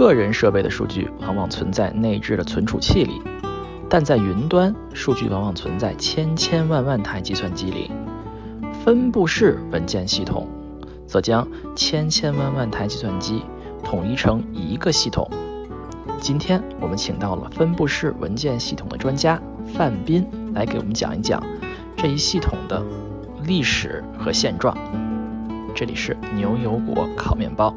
个人设备的数据往往存在内置的存储器里，但在云端，数据往往存在千千万万台计算机里。分布式文件系统则将千千万万台计算机统一成一个系统。今天我们请到了分布式文件系统的专家范斌来给我们讲一讲这一系统的历史和现状。这里是牛油果烤面包。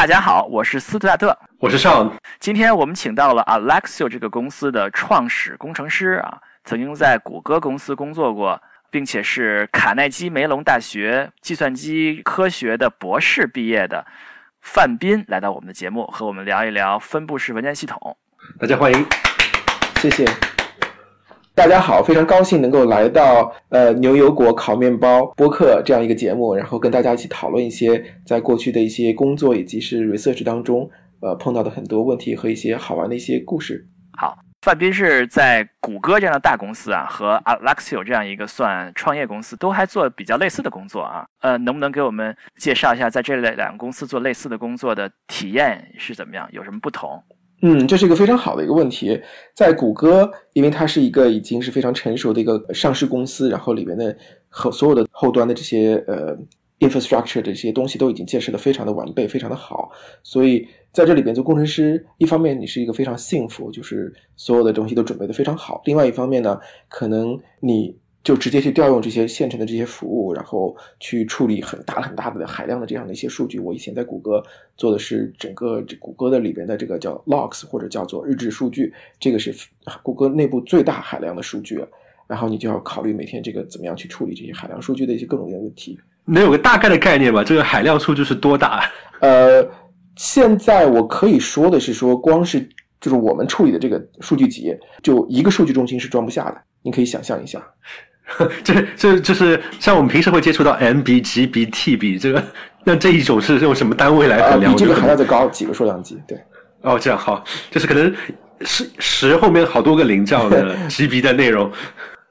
大家好，我是斯特亚特，我是尚。今天我们请到了 Alexio 这个公司的创始工程师啊，曾经在谷歌公司工作过，并且是卡耐基梅隆大学计算机科学的博士毕业的范斌，来到我们的节目，和我们聊一聊分布式文件系统。大家欢迎，谢谢。大家好，非常高兴能够来到呃牛油果烤面包播客这样一个节目，然后跟大家一起讨论一些在过去的一些工作以及是 research 当中呃碰到的很多问题和一些好玩的一些故事。好，范斌是在谷歌这样的大公司啊，和 Alexio 这样一个算创业公司都还做比较类似的工作啊。呃，能不能给我们介绍一下在这两个公司做类似的工作的体验是怎么样，有什么不同？嗯，这是一个非常好的一个问题。在谷歌，因为它是一个已经是非常成熟的一个上市公司，然后里面的和所有的后端的这些呃 infrastructure 的这些东西都已经建设的非常的完备，非常的好。所以在这里边做工程师，一方面你是一个非常幸福，就是所有的东西都准备的非常好；另外一方面呢，可能你。就直接去调用这些现成的这些服务，然后去处理很大很大的海量的这样的一些数据。我以前在谷歌做的是整个这谷歌的里边的这个叫 logs 或者叫做日志数据，这个是谷歌内部最大海量的数据。然后你就要考虑每天这个怎么样去处理这些海量数据的一些各种各样的问题。能有个大概的概念吧？这个海量数据是多大？呃，现在我可以说的是说，光是就是我们处理的这个数据集，就一个数据中心是装不下的。你可以想象一下。这这就是像我们平时会接触到 MB、GB、TB 这个，那这一种是用什么单位来衡量？比这个还要再高几个数量级，对。哦，这样好，就是可能十十后面好多个零这样的 GB 的内容。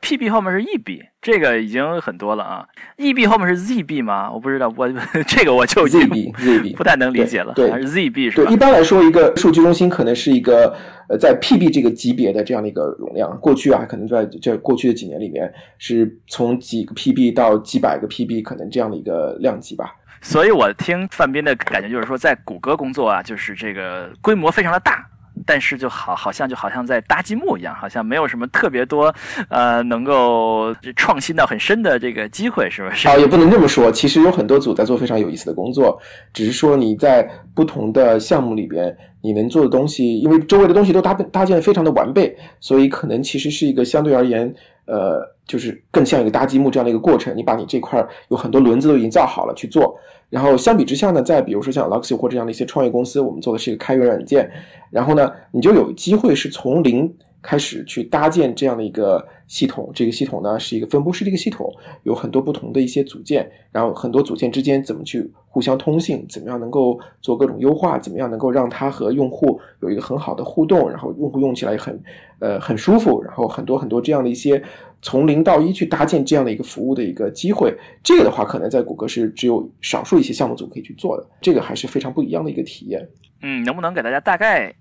PB 后面是 EB，这个已经很多了啊。EB 后面是 ZB 吗？我不知道，我 这个我就 ZB ZB 不太能理解了。对，还是 ZB 是吧？对，一般来说，一个数据中心可能是一个呃，在 PB 这个级别的这样的一个容量。过去啊，可能在这过去的几年里面，是从几个 PB 到几百个 PB，可能这样的一个量级吧。所以我听范斌的感觉就是说，在谷歌工作啊，就是这个规模非常的大。但是就好，好像就好像在搭积木一样，好像没有什么特别多，呃，能够创新到很深的这个机会，是不是？啊，也不能这么说。其实有很多组在做非常有意思的工作，只是说你在不同的项目里边，你能做的东西，因为周围的东西都搭搭建的非常的完备，所以可能其实是一个相对而言，呃，就是更像一个搭积木这样的一个过程。你把你这块有很多轮子都已经造好了去做。然后相比之下呢，再比如说像 Luxio 或这样的一些创业公司，我们做的是一个开源软件，然后呢，你就有机会是从零开始去搭建这样的一个系统。这个系统呢是一个分布式的一个系统，有很多不同的一些组件，然后很多组件之间怎么去互相通信，怎么样能够做各种优化，怎么样能够让它和用户有一个很好的互动，然后用户用起来很呃很舒服，然后很多很多这样的一些。从零到一去搭建这样的一个服务的一个机会，这个的话可能在谷歌是只有少数一些项目组可以去做的，这个还是非常不一样的一个体验。嗯，能不能给大家大概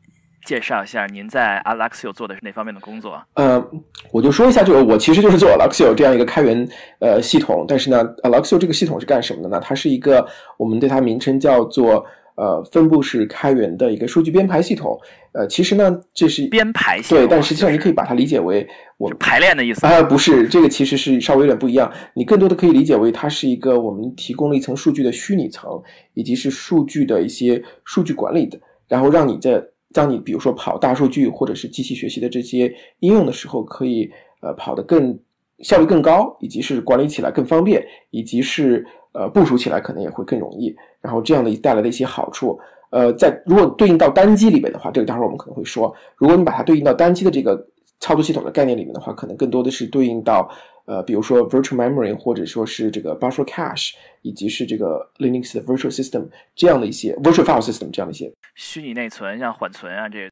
介绍一下您在 Alexio 做的是哪方面的工作？呃，我就说一下，就我其实就是做 Alexio 这样一个开源呃系统，但是呢，Alexio 这个系统是干什么的呢？它是一个我们对它名称叫做。呃，分布式开源的一个数据编排系统。呃，其实呢，这是编排系统，对，但实际上你可以把它理解为我 排练的意思啊，不是，这个其实是稍微有点不一样。你更多的可以理解为它是一个我们提供了一层数据的虚拟层，以及是数据的一些数据管理的，然后让你在当你比如说跑大数据或者是机器学习的这些应用的时候，可以呃跑得更效率更高，以及是管理起来更方便，以及是呃部署起来可能也会更容易。然后这样的带来的一些好处，呃，在如果对应到单机里边的话，这个待会儿我们可能会说，如果你把它对应到单机的这个操作系统的概念里面的话，可能更多的是对应到呃，比如说 virtual memory 或者说是这个 buffer cache，以及是这个 Linux 的 virtual system 这样的一些 virtual file system 这样的一些虚拟内存，像缓存啊这。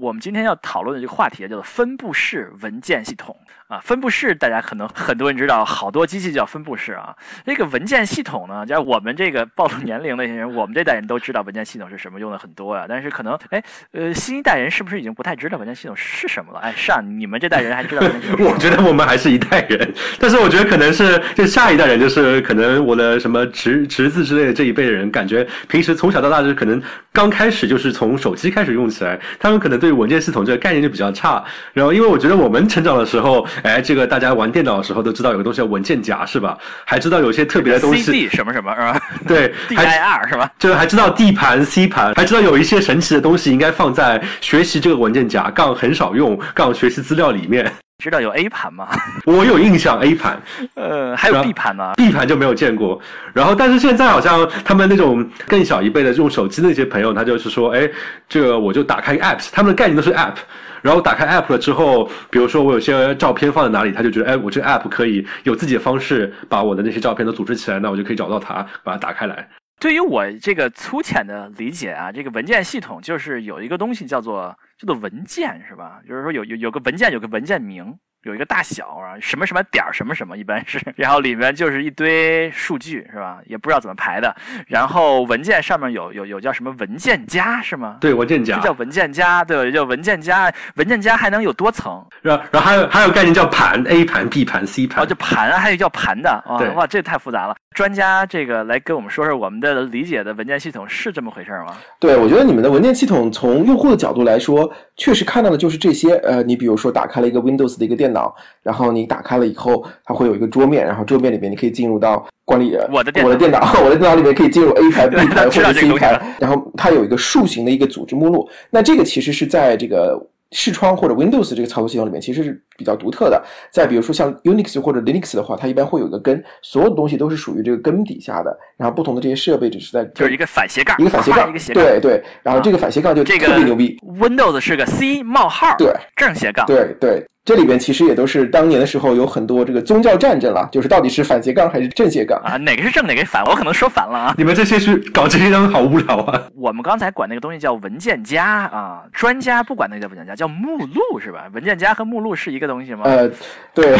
我们今天要讨论的这个话题叫做分布式文件系统啊。分布式大家可能很多人知道，好多机器叫分布式啊。这个文件系统呢，像我们这个暴露年龄的一些人，我们这代人都知道文件系统是什么，用的很多呀。但是可能，哎，呃，新一代人是不是已经不太知道文件系统是什么了？哎，是啊你们这代人还知道？我觉得我们还是一代人，但是我觉得可能是就下一代人，就是可能我的什么侄侄子之类的这一辈的人，感觉平时从小到大就可能刚开始就是从手机开始用起来，他们可能对文件系统这个概念就比较差。然后，因为我觉得我们成长的时候，哎，这个大家玩电脑的时候都知道有个东西叫文件夹，是吧？还知道有些特别的东西，CD 什么什么，是吧？对，DIR 是吧？就还知道 D 盘、C 盘，还知道有一些神奇的东西应该放在学习这个文件夹杠很少用杠学习资料里面。知道有 A 盘吗？我有印象 A 盘，呃，还有 B 盘呢。B 盘就没有见过。然后，但是现在好像他们那种更小一辈的用手机的那些朋友，他就是说，哎，这个我就打开 Apps，他们的概念都是 App。然后打开 App 了之后，比如说我有些照片放在哪里，他就觉得，哎，我这个 App 可以有自己的方式把我的那些照片都组织起来，那我就可以找到它，把它打开来。对于我这个粗浅的理解啊，这个文件系统就是有一个东西叫做叫做文件，是吧？就是说有有有个文件，有个文件名。有一个大小啊，什么什么点儿什么什么，一般是，然后里面就是一堆数据，是吧？也不知道怎么排的。然后文件上面有有有叫什么文件夹是吗？对，文件夹。这叫文件夹，对，叫文件夹。文件夹还能有多层？然后，然后还有还有概念叫盘，A 盘、B 盘、C 盘。哦，就盘，还有叫盘的啊！哇，这太复杂了。专家，这个来跟我们说说我们的理解的文件系统是这么回事吗？对，我觉得你们的文件系统从用户的角度来说，确实看到的就是这些。呃，你比如说打开了一个 Windows 的一个电脑，然后你打开了以后，它会有一个桌面，然后桌面里面你可以进入到管理我的我的电脑，我的电脑里面可以进入 A 台、B 台或者 C 台，然后它有一个竖形的一个组织目录。那这个其实是在这个。视窗或者 Windows 这个操作系统里面其实是比较独特的。再比如说像 Unix 或者 Linux 的话，它一般会有一个根，所有的东西都是属于这个根底下的。然后不同的这些设备只是在就是一个反斜杠，一个反斜杠，一个斜杠。对对。然后这个反斜杠就特别牛逼。Windows 是个 C 冒号，对，正斜杠。对对。这里边其实也都是当年的时候有很多这个宗教战争了，就是到底是反斜杠还是正斜杠啊？哪个是正，哪个是反？我可能说反了啊！你们这些是搞这些东西好无聊啊！我们刚才管那个东西叫文件夹啊，专家不管那个叫文件夹，叫目录是吧？文件夹和目录是一个东西吗？呃，对，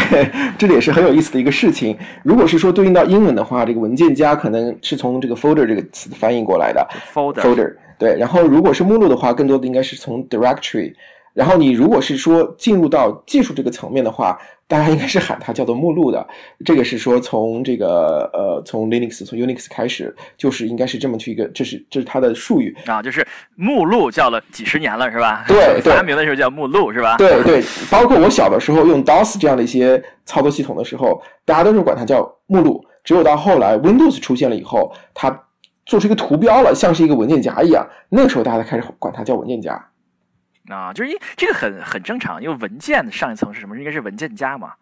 这里也是很有意思的一个事情。如果是说对应到英文的话，这个文件夹可能是从这个 folder 这个词翻译过来的。folder，folder，对。然后如果是目录的话，更多的应该是从 directory。然后你如果是说进入到技术这个层面的话，大家应该是喊它叫做目录的。这个是说从这个呃从 Linux 从 Unix 开始，就是应该是这么去一个，这是这是它的术语啊，就是目录叫了几十年了是吧？对，发明的时候叫目录是吧？对对，包括我小的时候用 DOS 这样的一些操作系统的时候，大家都是管它叫目录。只有到后来 Windows 出现了以后，它做出一个图标了，像是一个文件夹一样，那个时候大家才开始管它叫文件夹。啊，就是因这个很很正常，因为文件的上一层是什么？应该是文件夹嘛。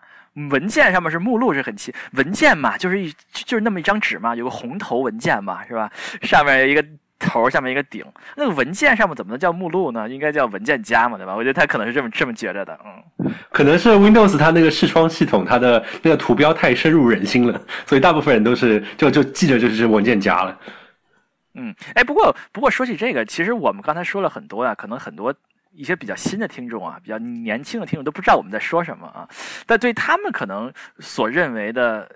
文件上面是目录，是很奇。文件嘛，就是一就是那么一张纸嘛，有个红头文件嘛，是吧？上面一个头，下面一个顶。那个文件上面怎么能叫目录呢？应该叫文件夹嘛，对吧？我觉得他可能是这么这么觉着的，嗯。可能是 Windows 它那个视窗系统，它的那个图标太深入人心了，所以大部分人都是就就记着就是文件夹了。嗯，哎，不过不过说起这个，其实我们刚才说了很多呀，可能很多。一些比较新的听众啊，比较年轻的听众都不知道我们在说什么啊，但对他们可能所认为的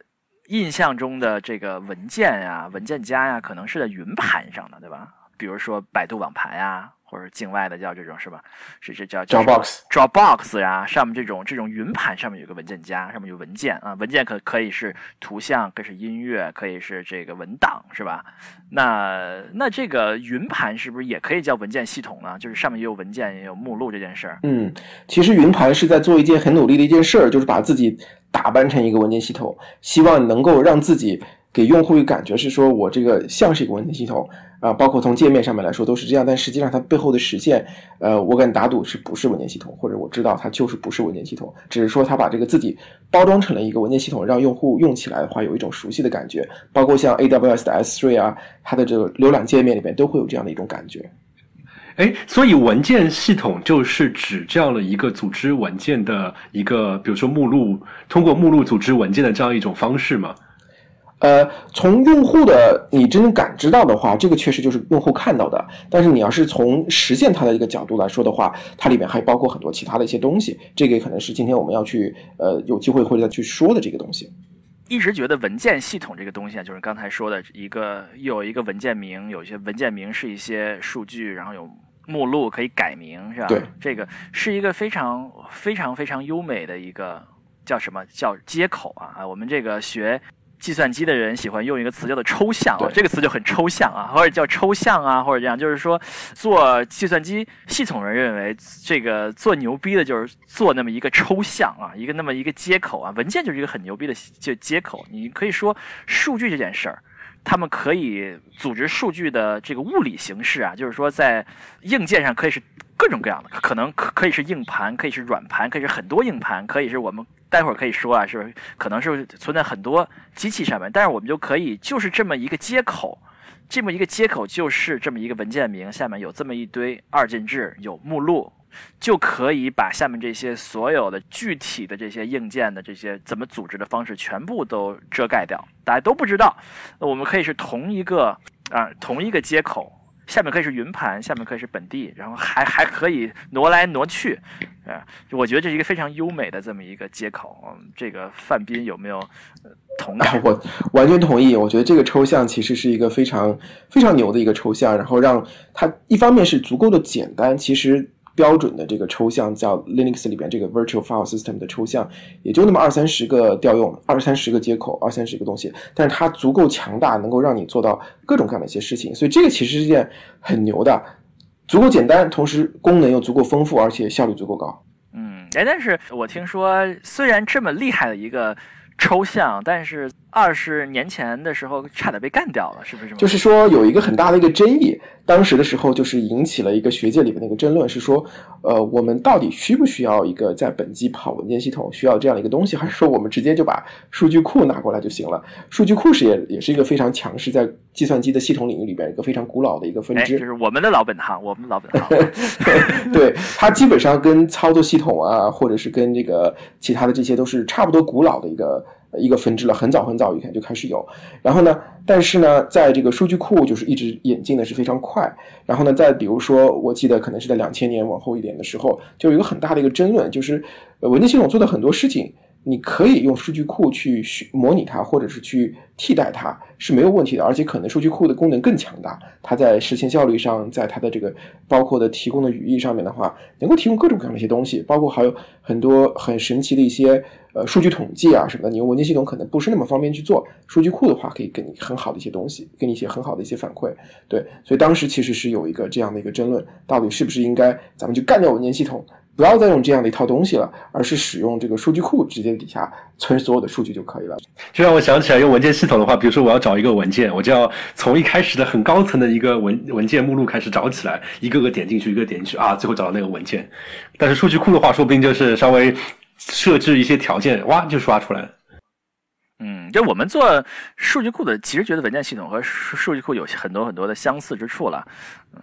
印象中的这个文件呀、文件夹呀，可能是在云盘上的，对吧？比如说百度网盘呀。或者境外的叫这种是吧？是这叫 Dropbox，Dropbox 呀，上面这种这种云盘上面有个文件夹，上面有文件啊，文件可可以是图像，可以是音乐，可以是这个文档，是吧？那那这个云盘是不是也可以叫文件系统呢？就是上面也有文件，也有目录这件事儿。嗯，其实云盘是在做一件很努力的一件事儿，就是把自己打扮成一个文件系统，希望能够让自己。给用户一个感觉是说，我这个像是一个文件系统啊，包括从界面上面来说都是这样，但实际上它背后的实现，呃，我敢打赌是不是文件系统，或者我知道它就是不是文件系统，只是说它把这个自己包装成了一个文件系统，让用户用起来的话有一种熟悉的感觉，包括像 AWS 的 S3 啊，它的这个浏览界面里面都会有这样的一种感觉。哎，所以文件系统就是指这样的一个组织文件的一个，比如说目录，通过目录组织文件的这样一种方式吗？呃，从用户的你真正感知到的话，这个确实就是用户看到的。但是你要是从实现它的一个角度来说的话，它里面还包括很多其他的一些东西。这个可能是今天我们要去呃有机会会再去说的这个东西。一直觉得文件系统这个东西啊，就是刚才说的一个有一个文件名，有一些文件名是一些数据，然后有目录可以改名，是吧？对，这个是一个非常非常非常优美的一个叫什么叫接口啊啊，我们这个学。计算机的人喜欢用一个词叫做抽象，这个词就很抽象啊，或者叫抽象啊，或者这样，就是说做计算机系统人认为这个做牛逼的就是做那么一个抽象啊，一个那么一个接口啊，文件就是一个很牛逼的就接口。你可以说数据这件事儿，他们可以组织数据的这个物理形式啊，就是说在硬件上可以是各种各样的，可能可可以是硬盘，可以是软盘，可以是很多硬盘，可以是我们。待会儿可以说啊，是可能是存在很多机器上面，但是我们就可以就是这么一个接口，这么一个接口就是这么一个文件名，下面有这么一堆二进制，有目录，就可以把下面这些所有的具体的这些硬件的这些怎么组织的方式全部都遮盖掉，大家都不知道。我们可以是同一个啊，同一个接口。下面可以是云盘，下面可以是本地，然后还还可以挪来挪去，啊，我觉得这是一个非常优美的这么一个接口。嗯，这个范斌有没有同感？我完全同意。我觉得这个抽象其实是一个非常非常牛的一个抽象，然后让它一方面是足够的简单，其实。标准的这个抽象叫 Linux 里边这个 Virtual File System 的抽象，也就那么二三十个调用，二三十个接口，二三十个东西，但是它足够强大，能够让你做到各种各样的一些事情，所以这个其实是件很牛的，足够简单，同时功能又足够丰富，而且效率足够高。嗯，哎，但是我听说，虽然这么厉害的一个抽象，但是。二十年前的时候，差点被干掉了，是不是？就是说有一个很大的一个争议，当时的时候就是引起了一个学界里面的一个争论，是说，呃，我们到底需不需要一个在本机跑文件系统，需要这样的一个东西，还是说我们直接就把数据库拿过来就行了？数据库是也也是一个非常强势，在计算机的系统领域里边一个非常古老的一个分支，就是我们的老本行，我们老本行。对，它基本上跟操作系统啊，或者是跟这个其他的这些都是差不多古老的一个。一个分支了，很早很早以前就开始有，然后呢，但是呢，在这个数据库就是一直演进的是非常快，然后呢，再比如说，我记得可能是在两千年往后一点的时候，就有一个很大的一个争论，就是文件系统做的很多事情。你可以用数据库去模拟它，或者是去替代它，是没有问题的。而且可能数据库的功能更强大，它在实现效率上，在它的这个包括的提供的语义上面的话，能够提供各种各样的一些东西，包括还有很多很神奇的一些呃数据统计啊什么的。你用文件系统可能不是那么方便去做，数据库的话可以给你很好的一些东西，给你一些很好的一些反馈。对，所以当时其实是有一个这样的一个争论，到底是不是应该咱们就干掉文件系统？不要再用这样的一套东西了，而是使用这个数据库直接底下存所有的数据就可以了。就让我想起来，用文件系统的话，比如说我要找一个文件，我就要从一开始的很高层的一个文文件目录开始找起来，一个个点进去，一个点进去啊，最后找到那个文件。但是数据库的话，说不定就是稍微设置一些条件，哇，就刷出来了。嗯，就我们做数据库的，其实觉得文件系统和数数据库有很多很多的相似之处了。嗯。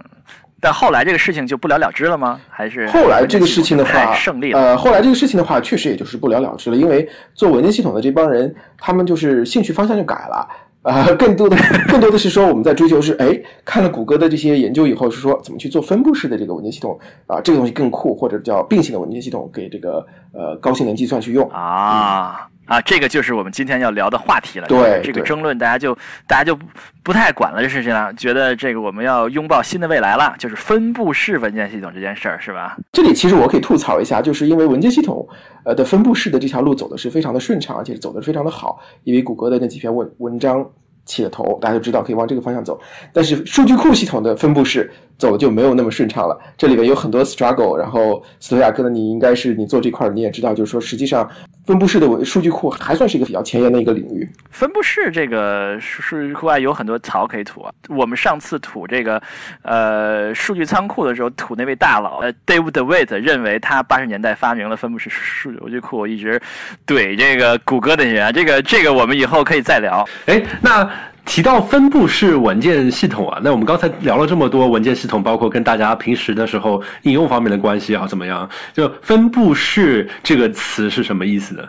但后来这个事情就不了了之了吗？还是后来这个事情的话，胜利了？呃，后来这个事情的话，确实也就是不了了之了，因为做文件系统的这帮人，他们就是兴趣方向就改了，啊，更多的更多的是说我们在追求是，哎，看了谷歌的这些研究以后，是说怎么去做分布式的这个文件系统啊，这个东西更酷，或者叫并行的文件系统，给这个呃高性能计算去用啊。啊，这个就是我们今天要聊的话题了。对，这个争论大家就大家就不太管了这事情了，觉得这个我们要拥抱新的未来了，就是分布式文件系统这件事儿，是吧？这里其实我可以吐槽一下，就是因为文件系统呃的分布式的这条路走的是非常的顺畅，而且走的非常的好，因为谷歌的那几篇文文章起了头，大家就知道可以往这个方向走。但是数据库系统的分布式走的就没有那么顺畅了，这里边有很多 struggle。然后斯图亚克呢，你应该是你做这块儿你也知道，就是说实际上。分布式的数据库还算是一个比较前沿的一个领域。分布式这个数据库外有很多槽可以吐啊。我们上次吐这个呃数据仓库的时候，吐那位大佬呃 David Witt 认为他八十年代发明了分布式数据库，一直怼这个谷歌的人啊。这个这个我们以后可以再聊。哎，那。提到分布式文件系统啊，那我们刚才聊了这么多文件系统，包括跟大家平时的时候应用方面的关系啊，怎么样？就分布式这个词是什么意思呢？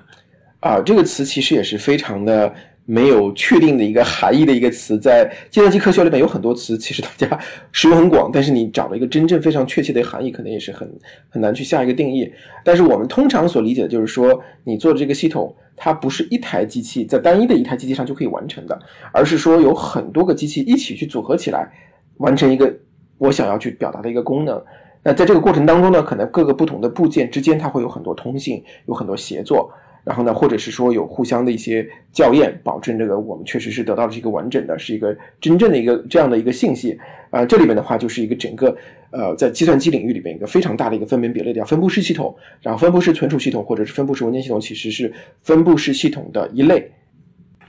啊，这个词其实也是非常的没有确定的一个含义的一个词，在计算机科学里面有很多词，其实大家使用很广，但是你找了一个真正非常确切的含义，可能也是很很难去下一个定义。但是我们通常所理解的就是说，你做的这个系统，它不是一台机器在单一的一台机器上就可以完成的，而是说有很多个机器一起去组合起来，完成一个我想要去表达的一个功能。那在这个过程当中呢，可能各个不同的部件之间它会有很多通信，有很多协作。然后呢，或者是说有互相的一些校验，保证这个我们确实是得到了一个完整的，是一个真正的一个这样的一个信息。啊，这里面的话就是一个整个呃，在计算机领域里边一个非常大的一个分门别类的叫分布式系统。然后分布式存储系统或者是分布式文件系统其实是分布式系统的一类。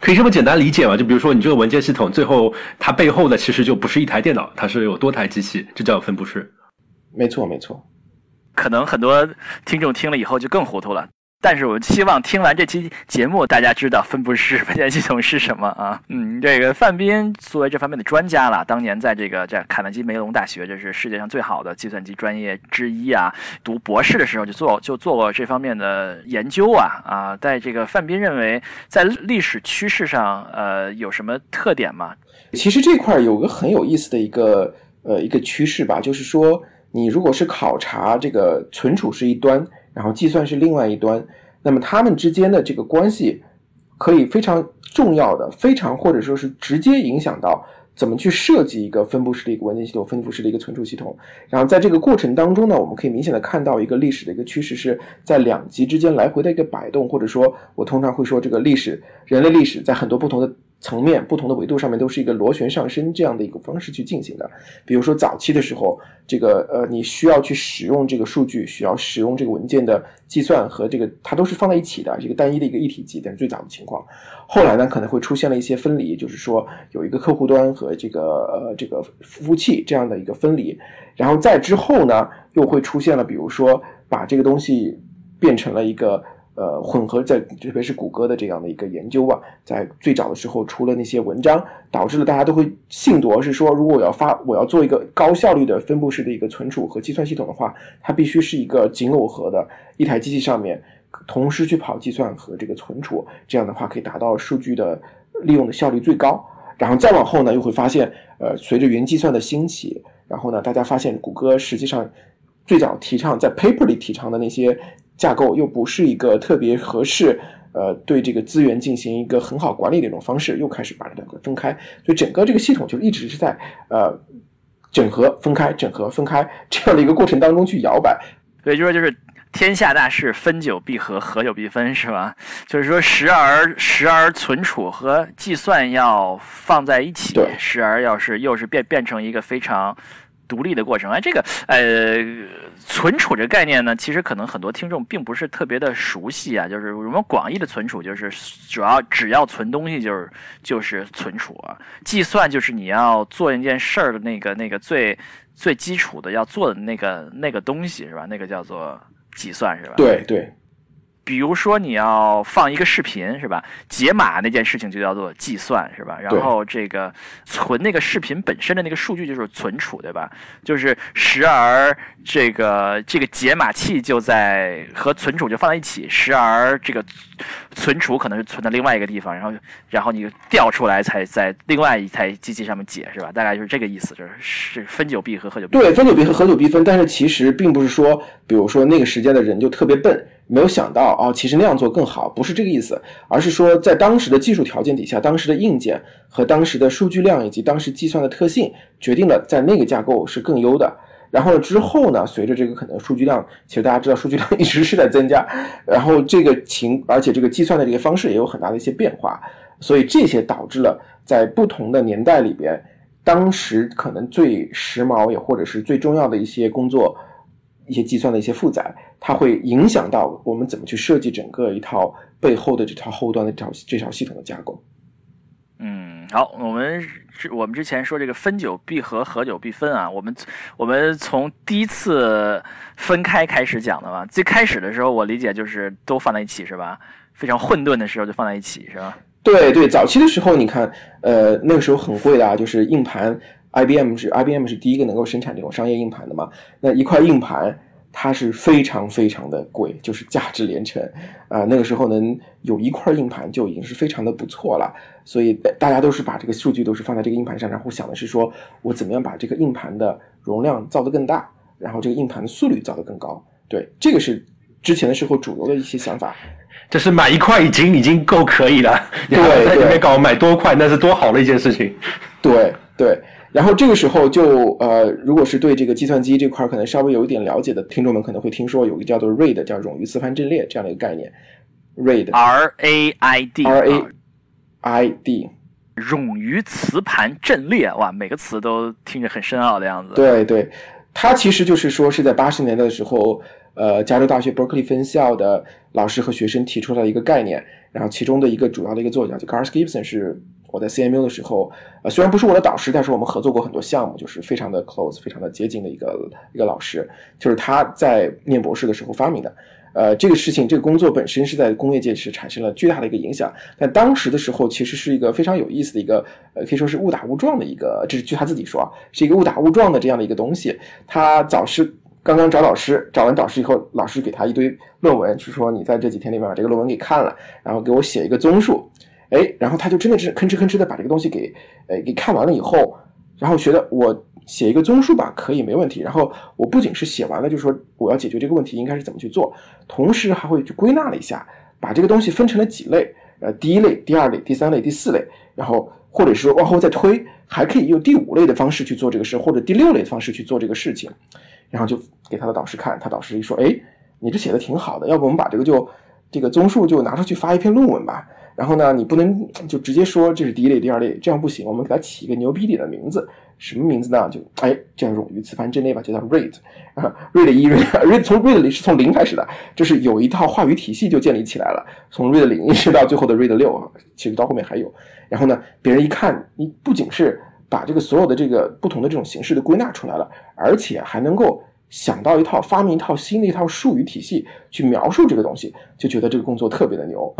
可以这么简单理解吗？就比如说你这个文件系统最后它背后的其实就不是一台电脑，它是有多台机器，这叫分布式。没错，没错。可能很多听众听了以后就更糊涂了。但是我希望听完这期节目，大家知道分布式文件系统是什么啊？嗯，这个范斌作为这方面的专家了，当年在这个在卡耐基梅隆大学，这是世界上最好的计算机专业之一啊。读博士的时候就做就做过这方面的研究啊啊。在这个范斌认为，在历史趋势上，呃，有什么特点吗？其实这块有个很有意思的一个呃一个趋势吧，就是说，你如果是考察这个存储是一端。然后计算是另外一端，那么它们之间的这个关系，可以非常重要的、非常或者说是直接影响到怎么去设计一个分布式的一个文件系统、分布式的一个存储系统。然后在这个过程当中呢，我们可以明显的看到一个历史的一个趋势是在两极之间来回的一个摆动，或者说我通常会说这个历史，人类历史在很多不同的。层面不同的维度上面都是一个螺旋上升这样的一个方式去进行的。比如说早期的时候，这个呃你需要去使用这个数据，需要使用这个文件的计算和这个它都是放在一起的，是一个单一的一个一体机。但是最早的情况，后来呢可能会出现了一些分离，就是说有一个客户端和这个呃这个服务器这样的一个分离。然后再之后呢又会出现了，比如说把这个东西变成了一个。呃，混合在特别是谷歌的这样的一个研究啊，在最早的时候出了那些文章，导致了大家都会信夺，是说如果我要发，我要做一个高效率的分布式的一个存储和计算系统的话，它必须是一个紧耦合的一台机器上面同时去跑计算和这个存储，这样的话可以达到数据的利用的效率最高。然后再往后呢，又会发现，呃，随着云计算的兴起，然后呢，大家发现谷歌实际上最早提倡在 paper 里提倡的那些。架构又不是一个特别合适，呃，对这个资源进行一个很好管理的一种方式，又开始把这两个分开，所以整个这个系统就一直是在呃整合分开、整合分开这样的一个过程当中去摇摆。对，就说就是天下大事，分久必合，合久必分，是吧？就是说时而时而存储和计算要放在一起，时而要是又是变变成一个非常。独立的过程，哎，这个呃，存储这概念呢，其实可能很多听众并不是特别的熟悉啊。就是我们广义的存储，就是主要只要存东西，就是就是存储啊。计算就是你要做一件事儿的那个那个最最基础的要做的那个那个东西是吧？那个叫做计算是吧？对对。比如说你要放一个视频是吧？解码那件事情就叫做计算是吧？然后这个存那个视频本身的那个数据就是存储对吧？就是时而这个这个解码器就在和存储就放在一起，时而这个存储可能是存在另外一个地方，然后然后你调出来才在另外一台机器上面解是吧？大概就是这个意思，就是是分久必合，合久必对，分久必合，合久必分。但是其实并不是说，比如说那个时间的人就特别笨。没有想到啊，其实那样做更好，不是这个意思，而是说在当时的技术条件底下，当时的硬件和当时的数据量以及当时计算的特性，决定了在那个架构是更优的。然后之后呢，随着这个可能数据量，其实大家知道数据量一直是在增加，然后这个情，而且这个计算的这个方式也有很大的一些变化，所以这些导致了在不同的年代里边，当时可能最时髦也或者是最重要的一些工作。一些计算的一些负载，它会影响到我们怎么去设计整个一套背后的这套后端的这套这套系统的架构。嗯，好，我们之我们之前说这个分久必合，合久必分啊，我们我们从第一次分开开始讲的嘛。最开始的时候，我理解就是都放在一起是吧？非常混沌的时候就放在一起是吧？对对，早期的时候你看，呃，那个时候很贵的啊，就是硬盘。IBM 是 IBM 是第一个能够生产这种商业硬盘的嘛？那一块硬盘，它是非常非常的贵，就是价值连城，啊、那个时候能有一块硬盘就已经是非常的不错了，所以大家都是把这个数据都是放在这个硬盘上，然后想的是说我怎么样把这个硬盘的容量造得更大，然后这个硬盘的速率造得更高，对，这个是之前的时候主流的一些想法，就是买一块已经已经够可以了，你还要在里面搞买多块，那是多好的一件事情。对对，然后这个时候就呃，如果是对这个计算机这块可能稍微有一点了解的听众们，可能会听说有一个叫做 RAID，叫冗余磁盘阵列这样的一个概念，RAID R A I D R 啊 A I D，冗余磁盘阵列，哇，每个词都听着很深奥的样子。，对对，它其实就是说是在八十年代的时候，呃，加州大学伯克利分校的老师和学生提出了一个概念，然后其中的一个主要的一个作家就 Garth Gibson 是我在 CMU 的时候，呃，虽然不是我的导师，但是我们合作过很多项目，就是非常的 close，非常的接近的一个一个老师，就是他在念博士的时候发明的。呃，这个事情，这个工作本身是在工业界是产生了巨大的一个影响，但当时的时候其实是一个非常有意思的一个，呃，可以说是误打误撞的一个，这是据他自己说啊，是一个误打误撞的这样的一个东西。他早是刚刚找老师，找完导师以后，老师给他一堆论文，是说你在这几天里面把这个论文给看了，然后给我写一个综述，哎，然后他就真的是吭哧吭哧的把这个东西给，呃，给看完了以后，然后觉得我写一个综述吧，可以没问题。然后我不仅是写完了，就说我要解决这个问题应该是怎么去做，同时还会去归纳了一下，把这个东西分成了几类，呃，第一类、第二类、第三类、第四类，然后或者说往后再推，还可以用第五类的方式去做这个事，或者第六类的方式去做这个事情，然后就给他的导师看，他导师一说，哎，你这写的挺好的，要不我们把这个就这个综述就拿出去发一篇论文吧。然后呢，你不能就直接说这是第一类、第二类，这样不行。我们给它起一个牛逼点的名字，什么名字呢？就哎，叫冗余磁盘阵列吧，就叫 read 啊，RAID 一、RAID 从 read 里是从零开始的，就是有一套话语体系就建立起来了，从 RAID 零一直到最后的 RAID 六，其实到后面还有。然后呢，别人一看，你不仅是把这个所有的这个不同的这种形式都归纳出来了，而且还能够想到一套发明一套新的一套术语体系去描述这个东西，就觉得这个工作特别的牛。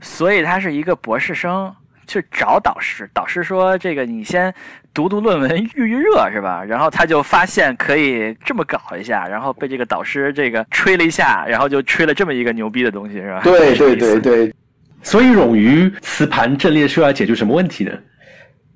所以他是一个博士生去找导师，导师说这个你先读读论文预预热是吧？然后他就发现可以这么搞一下，然后被这个导师这个吹了一下，然后就吹了这么一个牛逼的东西是吧？对对对对，所以冗余磁盘阵列是要解决什么问题呢？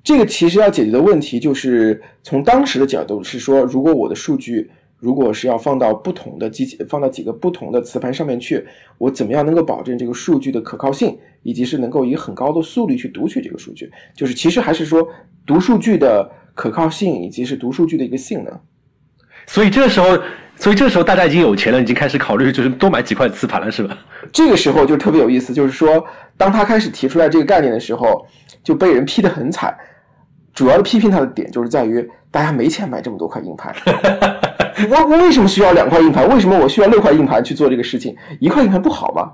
这个其实要解决的问题就是从当时的角度是说，如果我的数据如果是要放到不同的机器，放到几个不同的磁盘上面去，我怎么样能够保证这个数据的可靠性，以及是能够以很高的速率去读取这个数据？就是其实还是说读数据的可靠性，以及是读数据的一个性能。所以这个时候，所以这个时候大家已经有钱了，已经开始考虑就是多买几块磁盘了，是吧？这个时候就特别有意思，就是说，当他开始提出来这个概念的时候，就被人批得很惨。主要的批评他的点就是在于，大家没钱买这么多块硬盘。我我为什么需要两块硬盘？为什么我需要六块硬盘去做这个事情？一块硬盘不好吗？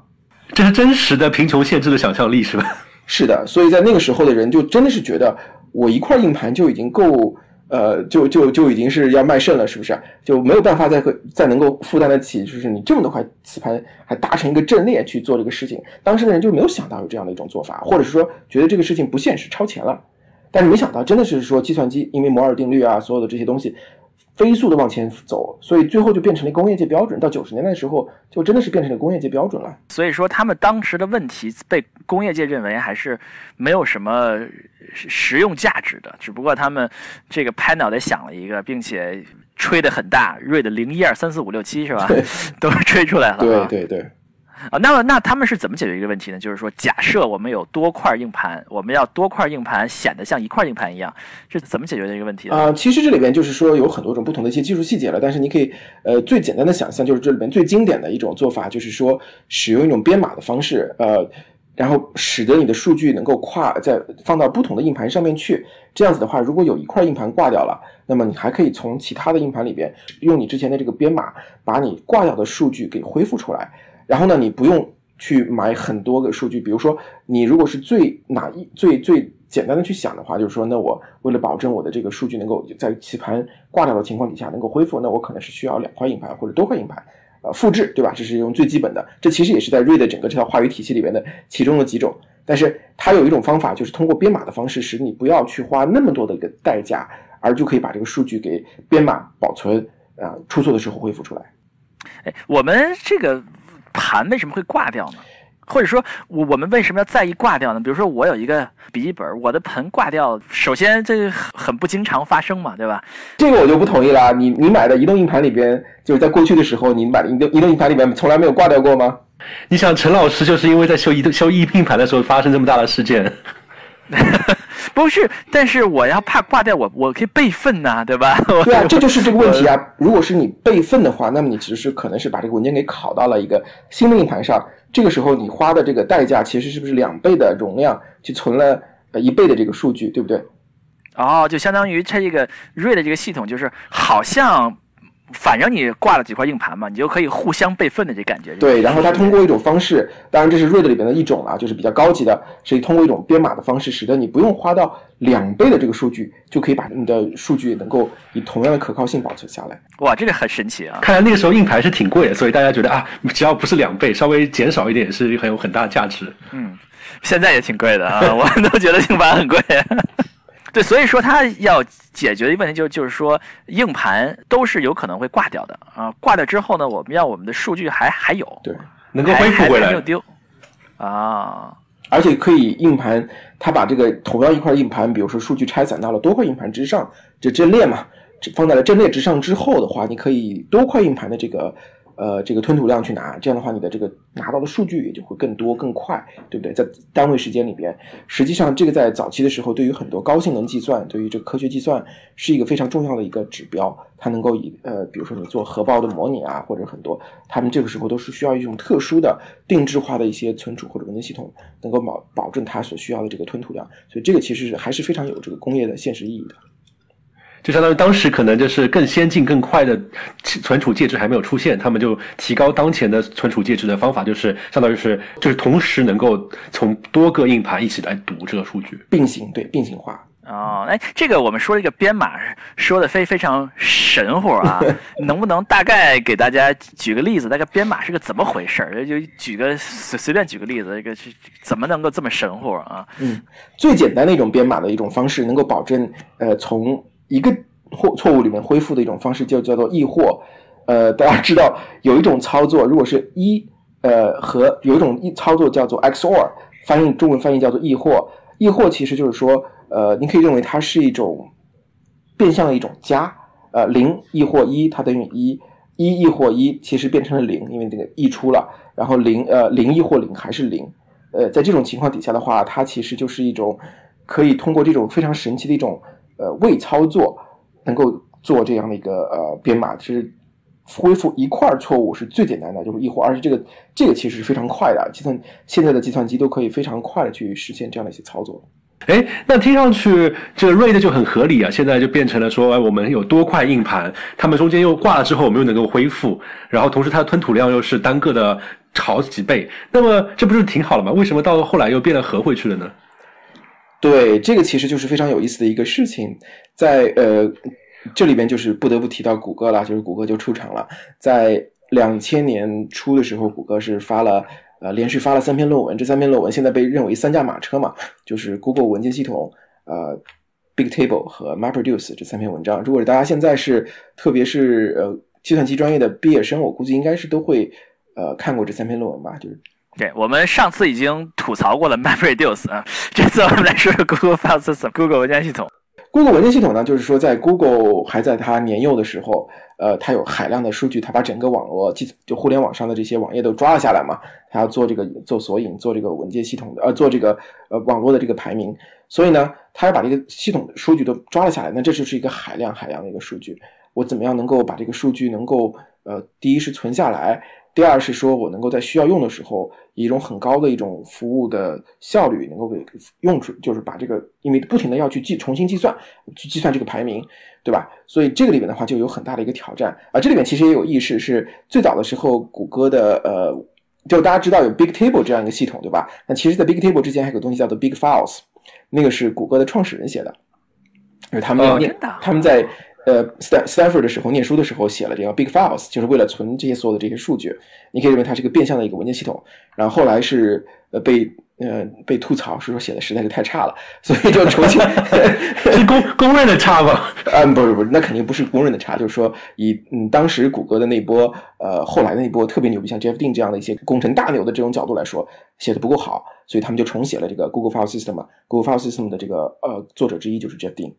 这是真实的贫穷限制了想象力，是吧？是的，所以在那个时候的人就真的是觉得，我一块硬盘就已经够，呃，就就就已经是要卖肾了，是不是？就没有办法再会再能够负担得起，就是你这么多块磁盘还搭成一个阵列去做这个事情。当时的人就没有想到有这样的一种做法，或者是说觉得这个事情不现实，超前了。但是没想到，真的是说计算机因为摩尔定律啊，所有的这些东西飞速的往前走，所以最后就变成了工业界标准。到九十年代的时候，就真的是变成了工业界标准了。所以说，他们当时的问题被工业界认为还是没有什么实用价值的，只不过他们这个拍脑袋想了一个，并且吹得很大，瑞的零一二三四五六七是吧？都吹出来了。对对对。啊，那么那他们是怎么解决一个问题呢？就是说，假设我们有多块硬盘，我们要多块硬盘显得像一块硬盘一样，是怎么解决的一个问题？啊、其实这里边就是说有很多种不同的一些技术细节了，但是你可以呃最简单的想象，就是这里边最经典的一种做法，就是说使用一种编码的方式，呃，然后使得你的数据能够跨在放到不同的硬盘上面去。这样子的话，如果有一块硬盘挂掉了，那么你还可以从其他的硬盘里边用你之前的这个编码，把你挂掉的数据给恢复出来。然后呢，你不用去买很多个数据，比如说你如果是最哪一最最简单的去想的话，就是说，那我为了保证我的这个数据能够在棋盘挂掉的情况底下能够恢复，那我可能是需要两块硬盘或者多块硬盘，呃，复制，对吧？这是用最基本的，这其实也是在 RAID 整个这套话语体系里边的其中的几种。但是它有一种方法，就是通过编码的方式，使你不要去花那么多的一个代价，而就可以把这个数据给编码保存，啊、出错的时候恢复出来。哎，我们这个盘为什么会挂掉呢？或者说，我我们为什么要在意挂掉呢？比如说，我有一个笔记本，我的盆挂掉，首先这个很不经常发生嘛，对吧？这个我就不同意了。你你买的移动硬盘里边，就是在过去的时候，你买的移动移动硬盘里边从来没有挂掉过吗？你想，陈老师就是因为在修移动修移硬盘的时候发生这么大的事件。不是，但是我要怕挂掉，我我可以备份呐，对吧？对啊，这就是这个问题啊。如果是你备份的话，那么你其实可能是把这个文件给拷到了一个新的硬盘上，这个时候你花的这个代价其实是不是两倍的容量去存了呃一倍的这个数据，对不对？哦，就相当于它这个 RAID 这个系统，就是好像。反正你挂了几块硬盘嘛，你就可以互相备份的这感觉。对，然后它通过一种方式，当然这是 RAID 里边的一种啊，就是比较高级的，是通过一种编码的方式，使得你不用花到两倍的这个数据，就可以把你的数据能够以同样的可靠性保存下来。哇，这个很神奇啊！看来那个时候硬盘是挺贵的，所以大家觉得啊，只要不是两倍，稍微减少一点是很有很大的价值。嗯，现在也挺贵的啊，我们都觉得硬盘很贵。对，所以说它要解决的问题就就是说，硬盘都是有可能会挂掉的啊。挂掉之后呢，我们要我们的数据还还有，对，能够恢复回来，没有丢啊。而且可以硬盘，它把这个同样一块硬盘，比如说数据拆散到了多块硬盘之上，这阵列嘛，放在了阵列之上之后的话，你可以多块硬盘的这个。呃，这个吞吐量去拿，这样的话，你的这个拿到的数据也就会更多更快，对不对？在单位时间里边，实际上这个在早期的时候，对于很多高性能计算，对于这个科学计算是一个非常重要的一个指标。它能够以呃，比如说你做核爆的模拟啊，或者很多，他们这个时候都是需要一种特殊的定制化的一些存储或者文件系统，能够保保证它所需要的这个吞吐量。所以这个其实是还是非常有这个工业的现实意义的。就相当于当时可能就是更先进、更快的存储介质还没有出现，他们就提高当前的存储介质的方法，就是相当于是就是同时能够从多个硬盘一起来读这个数据，并行对并行化。哦，哎，这个我们说这个编码说的非非常神乎啊，能不能大概给大家举个例子？那个编码是个怎么回事儿？就举个随随便举个例子，这个是怎么能够这么神乎啊？嗯，最简单的一种编码的一种方式，能够保证呃从一个错错误里面恢复的一种方式就叫做异或，呃，大家知道有一种操作，如果是一呃和有一种一操作叫做 XOR，翻译中文翻译叫做异或，异或其实就是说，呃，你可以认为它是一种变相的一种加，呃，零异或一它等于一，一异或一其实变成了零，因为这个溢出了，然后零呃零异或零还是零，呃，在这种情况底下的话，它其实就是一种可以通过这种非常神奇的一种。呃，未操作能够做这样的一个呃编码，其实恢复一块错误是最简单的，就是一或而且这个这个其实是非常快的，计算现在的计算机都可以非常快的去实现这样的一些操作。哎，那听上去这个 RAID 就很合理啊，现在就变成了说，哎我们有多块硬盘，它们中间又挂了之后，我们又能够恢复，然后同时它的吞吐量又是单个的好几倍，那么这不是挺好了吗？为什么到后来又变得合回去了呢？对，这个其实就是非常有意思的一个事情，在呃这里边就是不得不提到谷歌了，就是谷歌就出场了，在两千年初的时候，谷歌是发了呃连续发了三篇论文，这三篇论文现在被认为三驾马车嘛，就是 Google 文件系统、呃 Bigtable 和 MapReduce 这三篇文章。如果大家现在是特别是呃计算机专业的毕业生，我估计应该是都会呃看过这三篇论文吧，就是。对我们上次已经吐槽过了 MapReduce 啊，这次我们来说说 Google File System，Google 文件系统。Google 文件系统呢，就是说在 Google 还在它年幼的时候，呃，它有海量的数据，它把整个网络就就互联网上的这些网页都抓了下来嘛，它要做这个做索引，做这个文件系统的，呃，做这个呃网络的这个排名，所以呢，它要把这个系统的数据都抓了下来，那这就是一个海量海量的一个数据，我怎么样能够把这个数据能够呃，第一是存下来。第二是说，我能够在需要用的时候，以一种很高的一种服务的效率，能够给用出，就是把这个，因为不停的要去计重新计算，去计算这个排名，对吧？所以这个里面的话就有很大的一个挑战啊。这里面其实也有意识，是最早的时候，谷歌的呃，就大家知道有 Bigtable 这样一个系统，对吧？那其实，在 Bigtable 之前还有个东西叫做 Big Files，那个是谷歌的创始人写的，因为他们要念，他们在。呃，Stan Stanford 的时候念书的时候写了这个 Big Files，就是为了存这些所有的这些数据。你可以认为它是一个变相的一个文件系统。然后后来是呃被呃被吐槽，是说写的实在是太差了，所以就重新 是公公认的差吗？嗯，不是不是，那肯定不是公认的差，就是说以嗯当时谷歌的那波呃后来的那波特别牛逼，像 Jeff Dean 这样的一些工程大牛的这种角度来说，写的不够好，所以他们就重写了这个 Google File System 嘛。Google File System 的这个呃作者之一就是 Jeff Dean？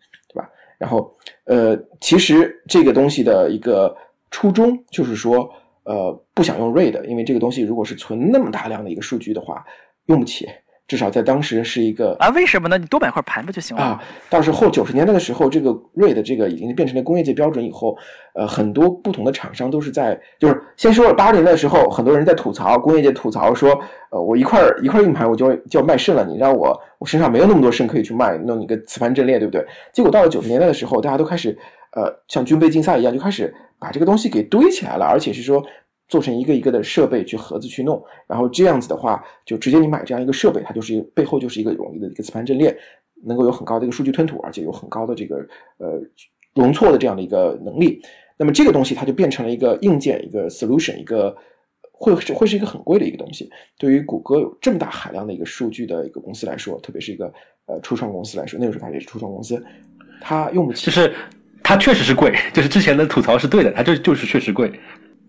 然后呃，其实这个东西的一个初衷就是说呃不想用 RAID，因为这个东西如果是存那么大量的一个数据的话，用不起。至少在当时是一个啊，为什么呢？你多买块盘不就行了啊？到时候九十年代的时候，这个 RAID 这个已经变成了工业界标准以后，呃，很多不同的厂商都是在，就是先说八十年代的时候，很多人在吐槽工业界吐槽说，呃，我一块一块硬盘我就就要卖肾了，你让我我身上没有那么多肾可以去卖，弄一个磁盘阵列，对不对？结果到了九十年代的时候，大家都开始呃，像军备竞赛一样，就开始把这个东西给堆起来了，而且是说。做成一个一个的设备去盒子去弄，然后这样子的话，就直接你买这样一个设备，它就是背后就是一个容易的一个磁盘阵列，能够有很高的一个数据吞吐，而且有很高的这个呃容错的这样的一个能力。那么这个东西它就变成了一个硬件，一个 solution，一个会是会是一个很贵的一个东西。对于谷歌有这么大海量的一个数据的一个公司来说，特别是一个呃初创公司来说，那个时候它也是初创公司，它用不起。就是它确实是贵，就是之前的吐槽是对的，它就就是确实贵。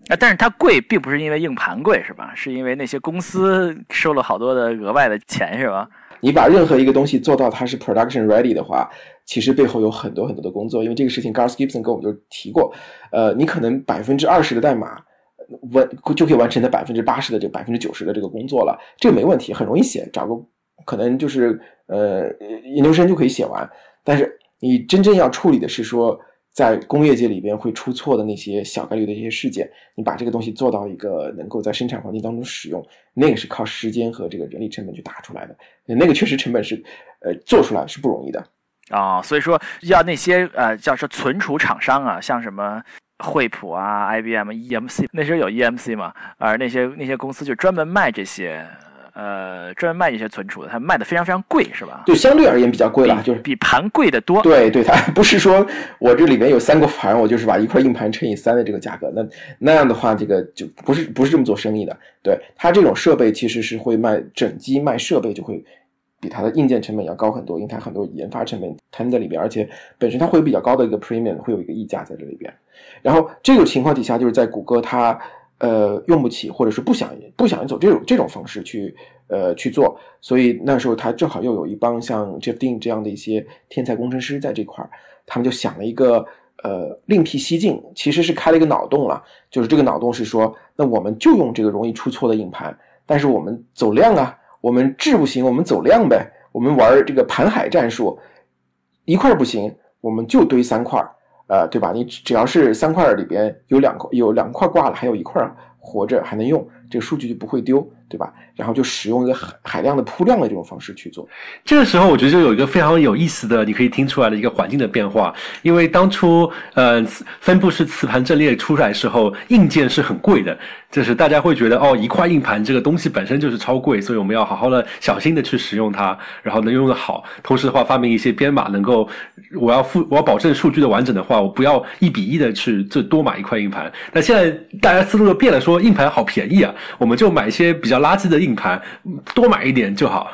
啊，但是它贵，并不是因为硬盘贵，是吧？是因为那些公司收了好多的额外的钱，是吧？你把任何一个东西做到它是 production ready 的话，其实背后有很多很多的工作。因为这个事情，Garth Gibson 跟我们就提过，呃，你可能百分之二十的代码完就可以完成它百分之八十的这百分之九十的这个工作了，这个没问题，很容易写，找个可能就是呃研究生就可以写完。但是你真正要处理的是说。在工业界里边会出错的那些小概率的一些事件，你把这个东西做到一个能够在生产环境当中使用，那个是靠时间和这个人力成本去打出来的，那个确实成本是，呃，做出来是不容易的啊。所以说要那些呃叫说存储厂商啊，像什么惠普啊、IBM、EMC，那时候有 EMC 嘛，而那些那些公司就专门卖这些。呃，专门卖一些存储的，它卖的非常非常贵，是吧？就相对而言比较贵了，就是比盘贵的多。对对，它不是说我这里面有三个盘，我就是把一块硬盘乘以三的这个价格，那那样的话，这个就不是不是这么做生意的。对它这种设备其实是会卖整机卖设备，就会比它的硬件成本要高很多，因为它很多研发成本摊在里边，而且本身它会有比较高的一个 premium，会有一个溢价在这里边。然后这个情况底下，就是在谷歌它。呃，用不起，或者是不想不想走这种这种方式去呃去做，所以那时候他正好又有一帮像 Jeff Dean 这样的一些天才工程师在这块儿，他们就想了一个呃另辟蹊径，其实是开了一个脑洞了，就是这个脑洞是说，那我们就用这个容易出错的硬盘，但是我们走量啊，我们质不行，我们走量呗，我们玩这个盘海战术，一块不行，我们就堆三块。呃，对吧？你只要是三块里边有两块有两块挂了，还有一块活着还能用，这个数据就不会丢，对吧？然后就使用一个海海量的铺量的这种方式去做。这个时候，我觉得就有一个非常有意思的，你可以听出来的一个环境的变化。因为当初呃分布式磁盘阵列出来时候，硬件是很贵的。就是大家会觉得哦，一块硬盘这个东西本身就是超贵，所以我们要好好的小心的去使用它，然后能用的好。同时的话，发明一些编码能够，我要付我要保证数据的完整的话，我不要一比一的去最多买一块硬盘。那现在大家思路又变了，说硬盘好便宜啊，我们就买一些比较垃圾的硬盘，多买一点就好。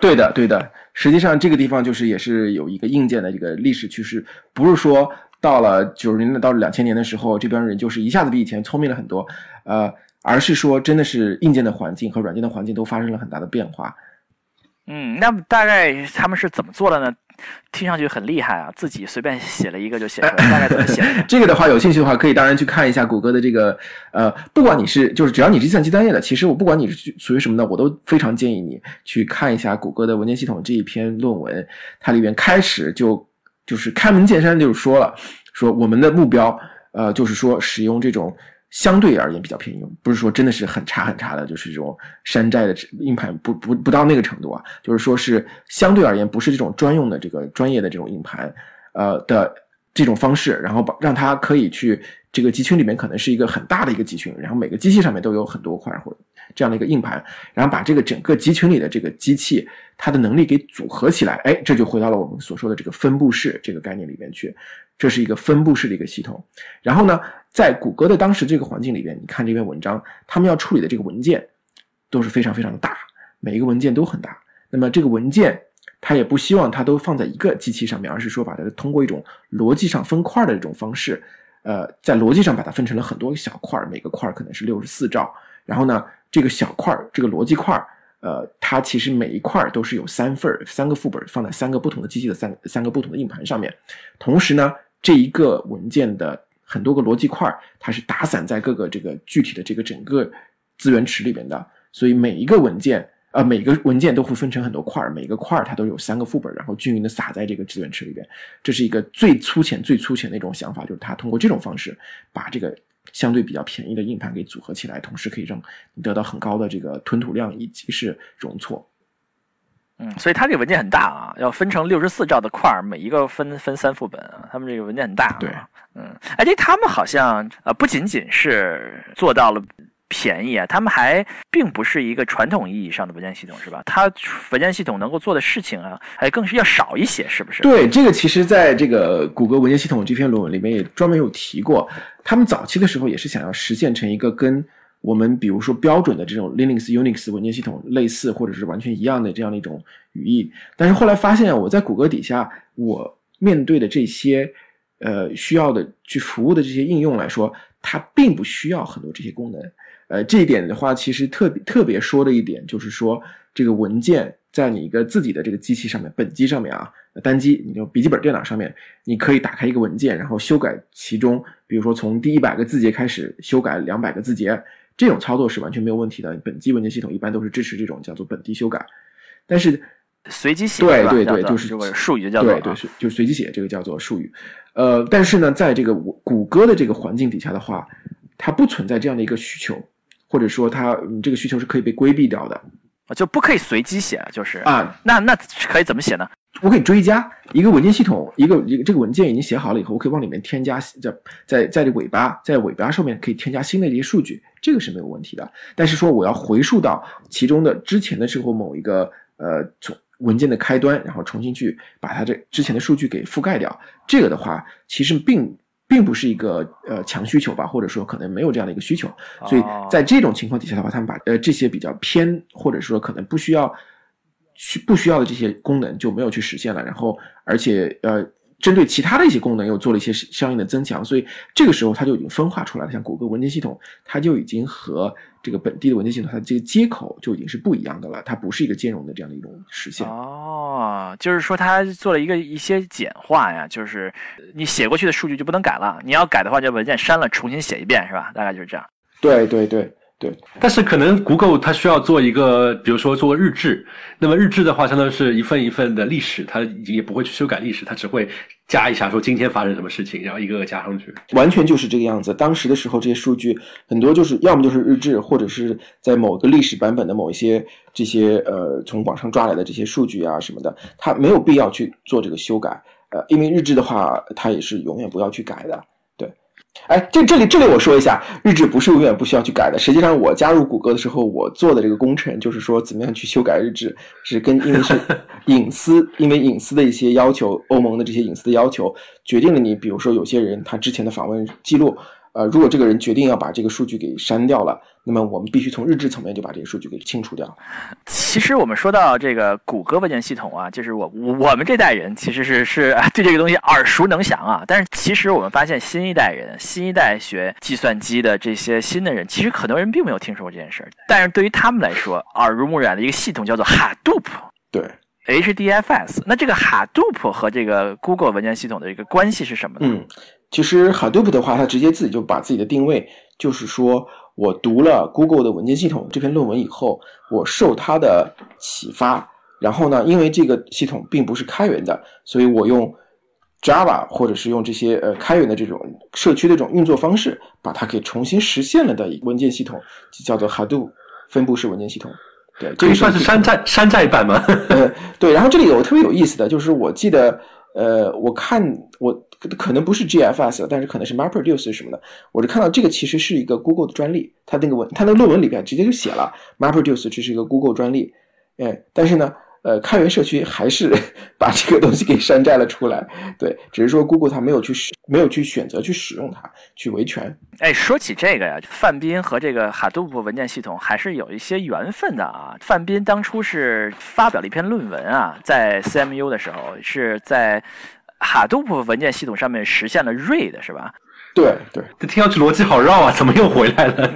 对的，对的。实际上这个地方就是也是有一个硬件的这个历史趋势，不是说。到了九十年代到了两千年的时候，这边人就是一下子比以前聪明了很多，呃，而是说真的是硬件的环境和软件的环境都发生了很大的变化。嗯，那么大概他们是怎么做的呢？听上去很厉害啊，自己随便写了一个就写出来，大概怎么写？这个的话，有兴趣的话可以当然去看一下谷歌的这个，呃，不管你是就是只要你是计算机专业的，其实我不管你是属于什么的，我都非常建议你去看一下谷歌的文件系统这一篇论文，它里面开始就。就是开门见山，就是说了，说我们的目标，呃，就是说使用这种相对而言比较便宜，不是说真的是很差很差的，就是这种山寨的硬盘，不不不到那个程度啊，就是说是相对而言不是这种专用的这个专业的这种硬盘，呃的这种方式，然后把让它可以去这个集群里面可能是一个很大的一个集群，然后每个机器上面都有很多块或这样的一个硬盘，然后把这个整个集群里的这个机器它的能力给组合起来，哎，这就回到了我们所说的这个分布式这个概念里面去。这是一个分布式的一个系统。然后呢，在谷歌的当时这个环境里边，你看这篇文章，他们要处理的这个文件都是非常非常的大，每一个文件都很大。那么这个文件，它也不希望它都放在一个机器上面，而是说把它通过一种逻辑上分块的这种方式，呃，在逻辑上把它分成了很多小块，每个块可能是六十四兆。然后呢，这个小块，这个逻辑块，呃，它其实每一块都是有三份三个副本放在三个不同的机器的三三个不同的硬盘上面，同时呢。这一个文件的很多个逻辑块，它是打散在各个这个具体的这个整个资源池里边的，所以每一个文件，呃，每个文件都会分成很多块儿，每个块儿它都有三个副本，然后均匀的撒在这个资源池里边。这是一个最粗浅、最粗浅的一种想法，就是它通过这种方式把这个相对比较便宜的硬盘给组合起来，同时可以让你得到很高的这个吞吐量以及是容错。嗯，所以它这个文件很大啊，要分成六十四兆的块儿，每一个分分三副本啊。他们这个文件很大，对，嗯，而且他们好像呃不仅仅是做到了便宜啊，他们还并不是一个传统意义上的文件系统，是吧？它文件系统能够做的事情啊，还更是要少一些，是不是？对，这个其实在这个谷歌文件系统这篇论文里面也专门有提过，他们早期的时候也是想要实现成一个跟。我们比如说标准的这种 Linux、Unix 文件系统类似或者是完全一样的这样的一种语义，但是后来发现我在谷歌底下，我面对的这些呃需要的去服务的这些应用来说，它并不需要很多这些功能。呃，这一点的话，其实特别特别说的一点就是说，这个文件在你一个自己的这个机器上面，本机上面啊，单机，你就笔记本电脑上面，你可以打开一个文件，然后修改其中，比如说从第一百个字节开始修改两百个字节。这种操作是完全没有问题的。本机文件系统一般都是支持这种叫做本地修改，但是随机写对对对，就是这个术语叫做对对是就是随机写这个叫做术语。呃，但是呢，在这个谷歌的这个环境底下的话，它不存在这样的一个需求，或者说它你这个需求是可以被规避掉的，就不可以随机写，就是啊，那那可以怎么写呢？我可以追加一个文件系统，一个一个这个文件已经写好了以后，我可以往里面添加在在在这尾巴在尾巴上面可以添加新的这些数据，这个是没有问题的。但是说我要回溯到其中的之前的时候某一个呃从文件的开端，然后重新去把它这之前的数据给覆盖掉，这个的话其实并并不是一个呃强需求吧，或者说可能没有这样的一个需求。所以在这种情况底下的话，他们把呃这些比较偏或者说可能不需要。需不需要的这些功能就没有去实现了，然后而且呃，针对其他的一些功能又做了一些相应的增强，所以这个时候它就已经分化出来了。像谷歌文件系统，它就已经和这个本地的文件系统，它的这个接口就已经是不一样的了，它不是一个兼容的这样的一种实现。哦，就是说它做了一个一些简化呀，就是你写过去的数据就不能改了，你要改的话就文件删了，重新写一遍，是吧？大概就是这样。对对对。对，但是可能 Google 它需要做一个，比如说做日志。那么日志的话，相当于是一份一份的历史，它也不会去修改历史，它只会加一下说今天发生什么事情，然后一个个加上去。完全就是这个样子。当时的时候，这些数据很多就是要么就是日志，或者是在某个历史版本的某一些这些呃从网上抓来的这些数据啊什么的，它没有必要去做这个修改。呃，因为日志的话，它也是永远不要去改的。哎，这这里这里我说一下，日志不是永远不需要去改的。实际上，我加入谷歌的时候，我做的这个工程就是说，怎么样去修改日志，是跟因为是 隐私，因为隐私的一些要求，欧盟的这些隐私的要求，决定了你，比如说有些人他之前的访问记录。呃，如果这个人决定要把这个数据给删掉了，那么我们必须从日志层面就把这个数据给清除掉。其实我们说到这个谷歌文件系统啊，就是我我们这代人其实是是 对这个东西耳熟能详啊。但是其实我们发现新一代人，新一代学计算机的这些新的人，其实很多人并没有听说过这件事儿。但是对于他们来说，耳濡目染的一个系统叫做 Hadoop，对，HDFS。那这个 Hadoop 和这个 Google 文件系统的一个关系是什么呢？嗯。其实 Hadoop 的话，它直接自己就把自己的定位，就是说我读了 Google 的文件系统这篇论文以后，我受它的启发，然后呢，因为这个系统并不是开源的，所以我用 Java 或者是用这些呃开源的这种社区的这种运作方式，把它给重新实现了的文件系统，就叫做 Hadoop 分布式文件系统。对，这算是山寨山寨版吗？呃，对。然后这里有特别有意思的就是，我记得。呃，我看我可能不是 GFS，但是可能是 MapReduce 什么的。我就看到这个其实是一个 Google 的专利，它那个文，它那个论文里边直接就写了 MapReduce 这是一个 Google 专利。哎，但是呢。呃，开源社区还是 把这个东西给山寨了出来，对，只是说 Google 它没有去使，没有去选择去使用它，去维权。哎，说起这个呀，范斌和这个 Hadoop 文件系统还是有一些缘分的啊。范斌当初是发表了一篇论文啊，在 CMU 的时候是在 Hadoop 文件系统上面实现了 read，是吧？对对，这听上去逻辑好绕啊，怎么又回来了？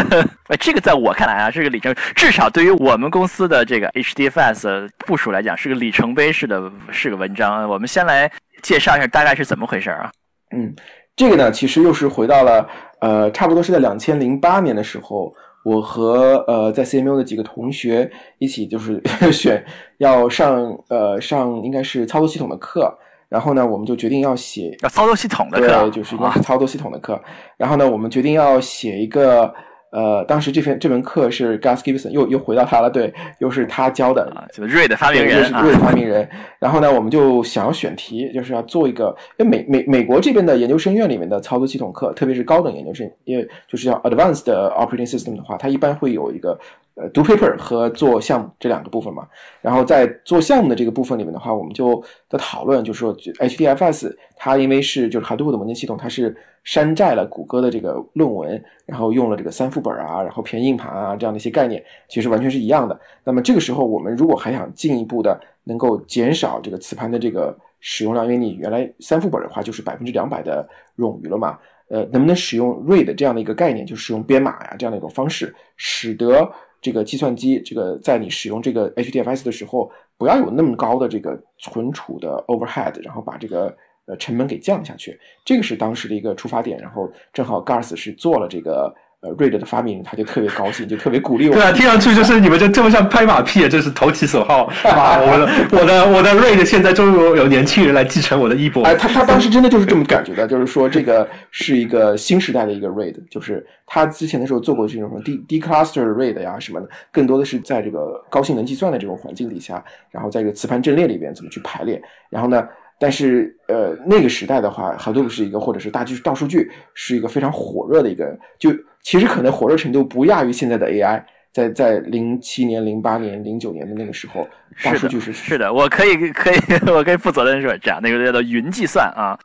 这个在我看来啊，是个里程，至少对于我们公司的这个 HDFS 部署来讲，是个里程碑式的，是个文章。我们先来介绍一下大概是怎么回事啊？嗯，这个呢，其实又是回到了呃，差不多是在两千零八年的时候，我和呃在 CMU 的几个同学一起就是 选要上呃上应该是操作系统的课。然后呢，我们就决定要写要操作系统的课，对，就是应该是操作系统的课。然后呢，我们决定要写一个，呃，当时这篇这门课是 Gus Gibson，又又回到他了，对，又是他教的，就是 Read 发明人，是 Read 发明人。然后呢，我们就想要选题，就是要做一个，因为美美美国这边的研究生院里面的操作系统课，特别是高等研究生，因为就是要 Advanced Operating System 的话，它一般会有一个。呃，读 paper 和做项目这两个部分嘛，然后在做项目的这个部分里面的话，我们就在讨论，就是说 HDFS 它因为是就是 Hadoop 的文件系统，它是山寨了谷歌的这个论文，然后用了这个三副本啊，然后偏硬盘啊这样的一些概念，其实完全是一样的。那么这个时候，我们如果还想进一步的能够减少这个磁盘的这个使用量，因为你原来三副本的话就是百分之两百的冗余了嘛，呃，能不能使用 read 这样的一个概念，就使用编码呀这样的一种方式，使得这个计算机，这个在你使用这个 HDFS 的时候，不要有那么高的这个存储的 overhead，然后把这个呃成本给降下去，这个是当时的一个出发点。然后正好 Gars 是做了这个。呃，瑞德的发明，他就特别高兴，就特别鼓励我。对啊，听上去就是你们就这么像拍马屁，真是投其所好。哇，我的我的我的瑞德现在终于有有年轻人来继承我的衣钵。哎，他他当时真的就是这么感觉的，就是说这个是一个新时代的一个瑞德，就是他之前的时候做过这种什么 D D cluster 瑞德呀什么的，更多的是在这个高性能计算的这种环境底下，然后在这个磁盘阵列里边怎么去排列，然后呢。但是，呃，那个时代的话，Hadoop 是一个，或者是大数大数据是一个非常火热的一个，就其实可能火热程度不亚于现在的 AI。在在零七年、零八年、零九年的那个时候，大数据是是的，我可以 可以我可以负责任说，这样那个叫做云计算啊，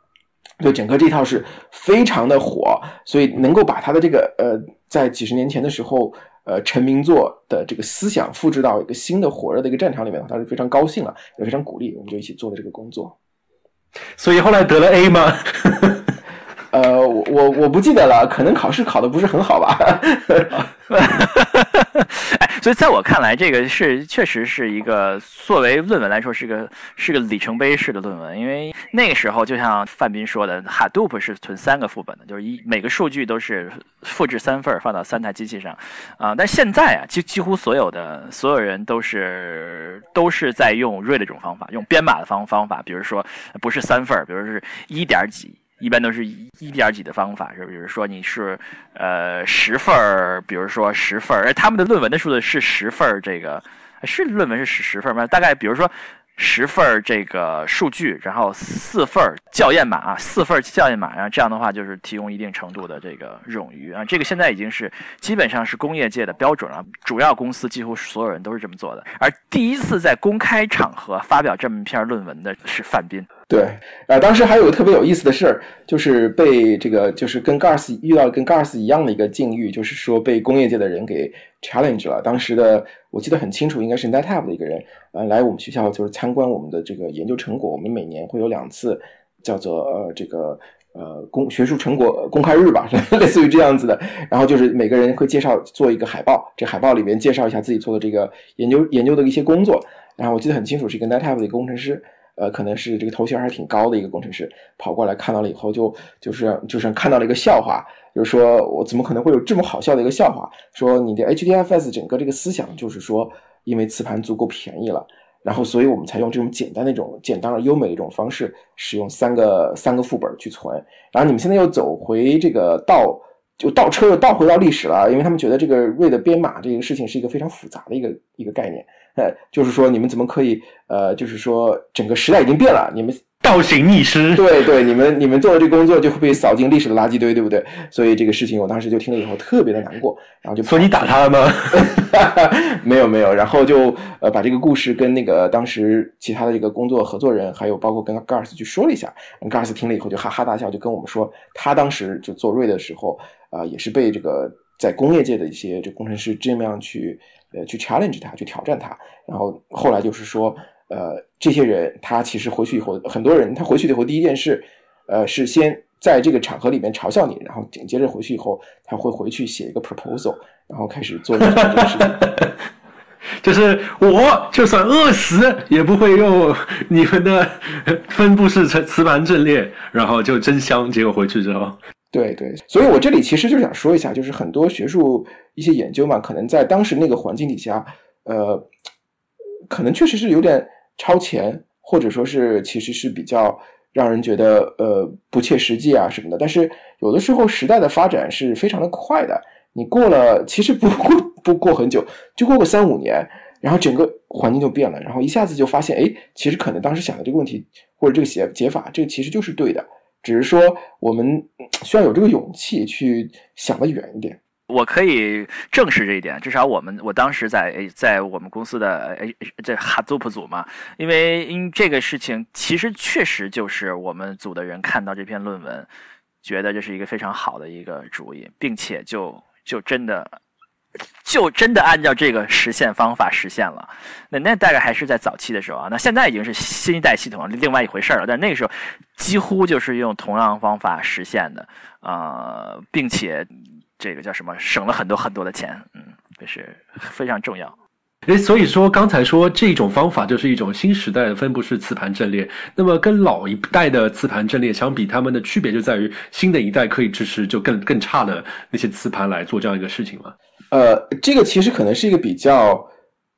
对，整个这套是非常的火，所以能够把他的这个呃，在几十年前的时候，呃，成名作的这个思想复制到一个新的火热的一个战场里面，他是非常高兴了，也非常鼓励，我们就一起做了这个工作。所以后来得了 A 吗？呃，我我我不记得了，可能考试考的不是很好吧。哎，所以在我看来，这个是确实是一个作为论文来说是个是个里程碑式的论文，因为那个时候就像范斌说的，Hadoop 是存三个副本的，就是一每个数据都是复制三份放到三台机器上啊。但现在啊，几几乎所有的所有人都是都是在用 read 这种方法，用编码的方方法，比如说不是三份，比如是一点几。一般都是一点几的方法，是比如说你是呃十份儿，比如说十份儿，他们的论文的数字是十份儿，这个是论文是十十份吗？大概比如说十份这个数据，然后四份校验码啊，四份校验码，然后这样的话就是提供一定程度的这个冗余啊，这个现在已经是基本上是工业界的标准了，主要公司几乎所有人都是这么做的。而第一次在公开场合发表这么一篇论文的是范斌。对，啊，当时还有个特别有意思的事儿，就是被这个，就是跟 Gars 遇到跟 Gars 一样的一个境遇，就是说被工业界的人给 challenge 了。当时的我记得很清楚，应该是 NetApp 的一个人，呃，来我们学校就是参观我们的这个研究成果。我们每年会有两次叫做呃这个呃公学术成果公开日吧，类似于这样子的。然后就是每个人会介绍做一个海报，这海报里面介绍一下自己做的这个研究研究的一些工作。然后我记得很清楚，是一个 NetApp 的一个工程师。呃，可能是这个头衔还是挺高的一个工程师，跑过来看到了以后，就就是就是看到了一个笑话，就是说我怎么可能会有这么好笑的一个笑话？说你的 HDFS 整个这个思想就是说，因为磁盘足够便宜了，然后所以我们才用这种简单的一种简单而优美的一种方式，使用三个三个副本去存。然后你们现在又走回这个倒就倒车又倒回到历史了，因为他们觉得这个 read 编码这个事情是一个非常复杂的一个一个概念。呃，就是说，你们怎么可以？呃，就是说，整个时代已经变了，你们倒行逆施。对对，你们你们做的这个工作就会被扫进历史的垃圾堆，对不对？所以这个事情我当时就听了以后特别的难过，然后就所以你打他了吗？没有没有，然后就呃把这个故事跟那个当时其他的这个工作合作人，还有包括跟 Gars 去说了一下，Gars 听了以后就哈哈大笑，就跟我们说他当时就做瑞的时候啊、也是被这个在工业界的一些这工程师这么样去呃去 challenge 他，去挑战他，然后后来就是说呃这些人他其实回去以后，很多人他回去以后第一件事呃是先在这个场合里面嘲笑你，然后紧接着回去以后他会回去写一个 proposal，然后开始做这个事情。就是我就算饿死也不会用你们的分布式磁磁盘阵列，然后就真香。结果回去之后，对对，所以我这里其实就想说一下，就是很多学术一些研究嘛，可能在当时那个环境底下，呃，可能确实是有点超前，或者说是其实是比较让人觉得呃不切实际啊什么的。但是有的时候时代的发展是非常的快的，你过了其实不过不过很久，就过个三五年，然后整个环境就变了，然后一下子就发现，哎，其实可能当时想的这个问题或者这个解解法，这个其实就是对的。只是说我们需要有这个勇气去想得远一点。我可以证实这一点，至少我们我当时在在我们公司的诶这哈祖普组嘛，因为因这个事情其实确实就是我们组的人看到这篇论文，觉得这是一个非常好的一个主意，并且就就真的就真的按照这个实现方法实现了。那那大概还是在早期的时候啊，那现在已经是新一代系统，另外一回事儿了。但那个时候几乎就是用同样方法实现的，呃，并且这个叫什么，省了很多很多的钱，嗯，这是非常重要。诶，所以说刚才说这种方法就是一种新时代的分布式磁盘阵列。那么跟老一代的磁盘阵列相比，它们的区别就在于新的一代可以支持就更更差的那些磁盘来做这样一个事情吗。呃，这个其实可能是一个比较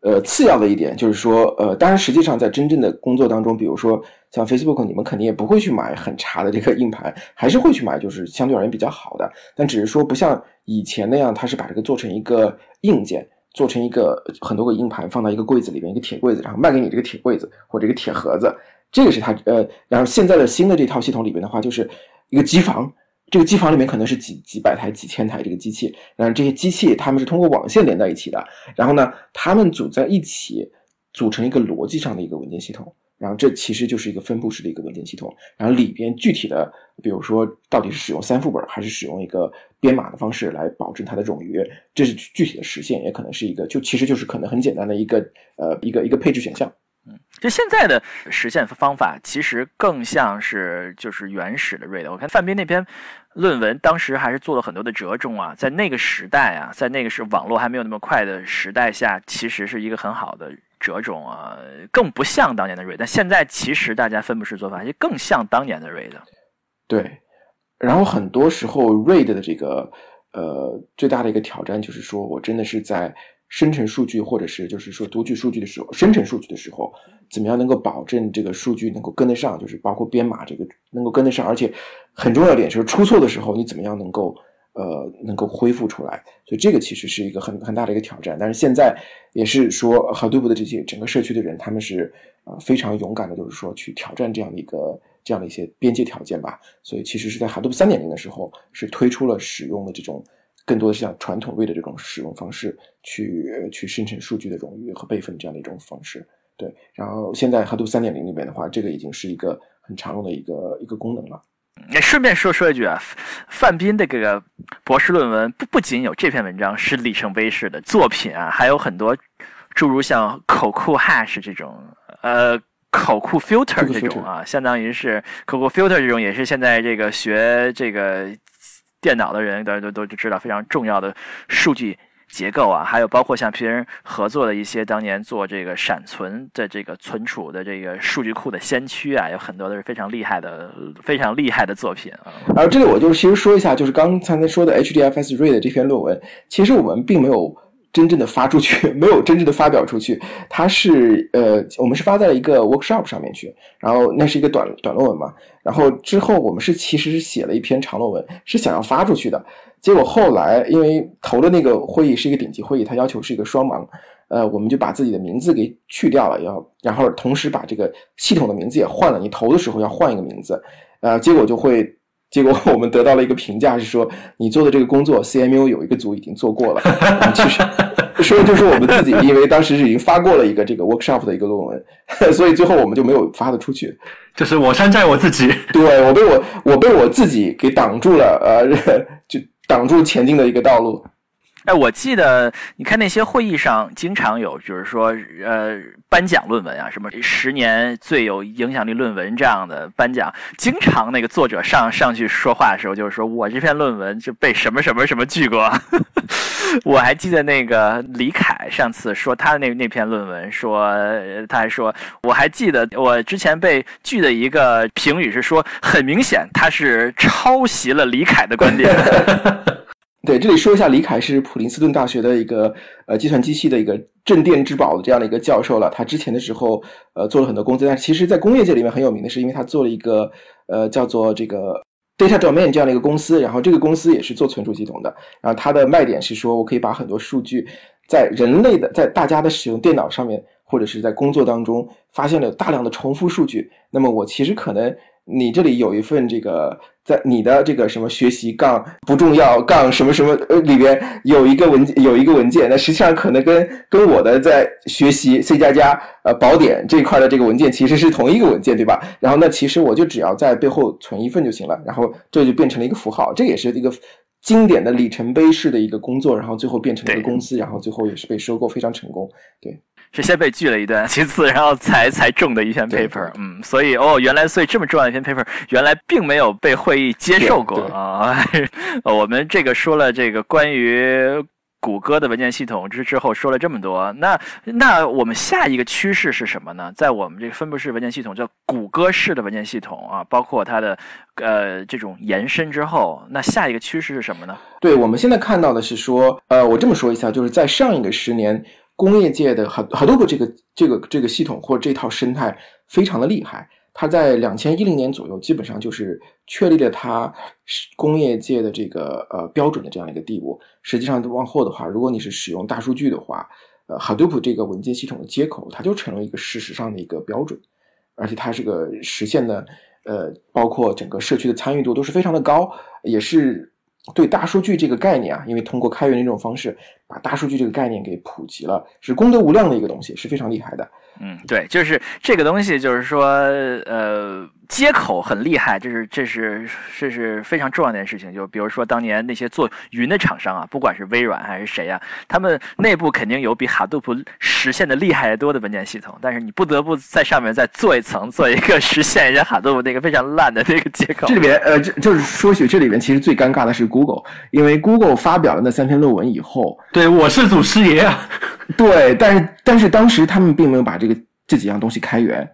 呃次要的一点，就是说，呃，当然实际上在真正的工作当中，比如说像 Facebook，你们肯定也不会去买很差的这个硬盘，还是会去买就是相对而言比较好的，但只是说不像以前那样，它是把这个做成一个硬件。做成一个很多个硬盘放到一个柜子里面，一个铁柜子，然后卖给你这个铁柜子或者一个铁盒子，这个是它呃，然后现在的新的这套系统里边的话，就是一个机房，这个机房里面可能是几几百台、几千台这个机器，然后这些机器它们是通过网线连在一起的，然后呢，它们组在一起，组成一个逻辑上的一个文件系统。然后这其实就是一个分布式的一个文件系统，然后里边具体的，比如说到底是使用三副本还是使用一个编码的方式来保证它的冗余，这是具体的实现，也可能是一个就其实就是可能很简单的一个呃一个一个配置选项。嗯，就现在的实现方法其实更像是就是原始的 read。我看范斌那篇论文当时还是做了很多的折中啊，在那个时代啊，在那个是网络还没有那么快的时代下，其实是一个很好的。折中啊，更不像当年的 read 但现在其实大家分布式做法就更像当年的 read。对，然后很多时候 read 的这个呃最大的一个挑战就是说我真的是在生成数据或者是就是说读取数据的时候，生成数据的时候，怎么样能够保证这个数据能够跟得上，就是包括编码这个能够跟得上，而且很重要一点就是出错的时候你怎么样能够。呃，能够恢复出来，所以这个其实是一个很很大的一个挑战。但是现在也是说，Hadoop 的这些整个社区的人，他们是呃非常勇敢的，就是说去挑战这样的一个这样的一些边界条件吧。所以其实是在 Hadoop 三点零的时候，是推出了使用的这种更多的是像传统 RAID 的这种使用方式，去去生成数据的冗余和备份这样的一种方式。对，然后现在 Hadoop 三点零里面的话，这个已经是一个很常用的一个一个功能了。也顺便说说一句啊，范斌的这个博士论文不不仅有这篇文章是里程碑式的作品啊，还有很多诸如像口库 hash 这种，呃，口库 filter 这种啊，相当于是口库 filter 这种，也是现在这个学这个电脑的人大家都都知道非常重要的数据。结构啊，还有包括像别人合作的一些当年做这个闪存的这个存储的这个数据库的先驱啊，有很多都是非常厉害的、非常厉害的作品啊。然后这里我就其实说一下，就是刚才说的 HDFS Read 这篇论文，其实我们并没有真正的发出去，没有真正的发表出去。它是呃，我们是发在了一个 workshop 上面去，然后那是一个短短论文嘛。然后之后我们是其实是写了一篇长论文，是想要发出去的。结果后来因为投的那个会议是一个顶级会议，它要求是一个双盲，呃，我们就把自己的名字给去掉了，要然后同时把这个系统的名字也换了。你投的时候要换一个名字，呃，结果就会，结果我们得到了一个评价是说，你做的这个工作，CMU 有一个组已经做过了。其 实说的就是我们自己，因为当时是已经发过了一个这个 workshop 的一个论文，所以最后我们就没有发的出去。就是我山寨我自己，对我被我我被我自己给挡住了，呃，就。挡住前进的一个道路。哎，我记得你看那些会议上经常有，就是说，呃，颁奖论文啊，什么十年最有影响力论文这样的颁奖，经常那个作者上上去说话的时候，就是说我这篇论文就被什么什么什么拒过。我还记得那个李凯上次说他的那那篇论文，说他还说，我还记得我之前被拒的一个评语是说，很明显他是抄袭了李凯的观点。对，这里说一下，李凯是普林斯顿大学的一个呃计算机系的一个镇店之宝的这样的一个教授了。他之前的时候呃做了很多工作，但其实在工业界里面很有名的是，因为他做了一个呃叫做这个 Data Domain 这样的一个公司，然后这个公司也是做存储系统的。然后它的卖点是说，我可以把很多数据在人类的在大家的使用电脑上面或者是在工作当中发现了大量的重复数据，那么我其实可能。你这里有一份这个，在你的这个什么学习杠不重要杠什么什么呃里边有一个文件有一个文件，那实际上可能跟跟我的在学习 C 加加呃宝典这一块的这个文件其实是同一个文件，对吧？然后那其实我就只要在背后存一份就行了，然后这就变成了一个符号，这也是一个经典的里程碑式的一个工作，然后最后变成了一个公司，然后最后也是被收购非常成功，对。是先被拒了一段，其次然后才才中的一篇 paper，嗯，所以哦，原来所以这么重要一篇 paper，原来并没有被会议接受过啊。我们这个说了这个关于谷歌的文件系统之之后说了这么多，那那我们下一个趋势是什么呢？在我们这个分布式文件系统叫谷歌式的文件系统啊，包括它的呃这种延伸之后，那下一个趋势是什么呢？对我们现在看到的是说，呃，我这么说一下，就是在上一个十年。工业界的很很多个这个这个这个系统或这套生态非常的厉害，它在两千一零年左右基本上就是确立了它工业界的这个呃标准的这样一个地步。实际上往后的话，如果你是使用大数据的话，呃，Hadoop 这个文件系统的接口，它就成了一个事实上的一个标准，而且它这个实现的呃，包括整个社区的参与度都是非常的高，也是。对大数据这个概念啊，因为通过开源的这种方式，把大数据这个概念给普及了，是功德无量的一个东西，是非常厉害的。嗯，对，就是这个东西，就是说，呃。接口很厉害，这是这是这是非常重要的一件事情。就比如说当年那些做云的厂商啊，不管是微软还是谁啊，他们内部肯定有比 Hadoop 实现的厉害的多的文件系统，但是你不得不在上面再做一层，做一个实现一下哈杜普那个非常烂的那个接口。这里面呃，这就是说起这里面其实最尴尬的是 Google，因为 Google 发表了那三篇论文以后，对我是祖师爷啊，对，但是但是当时他们并没有把这个这几样东西开源。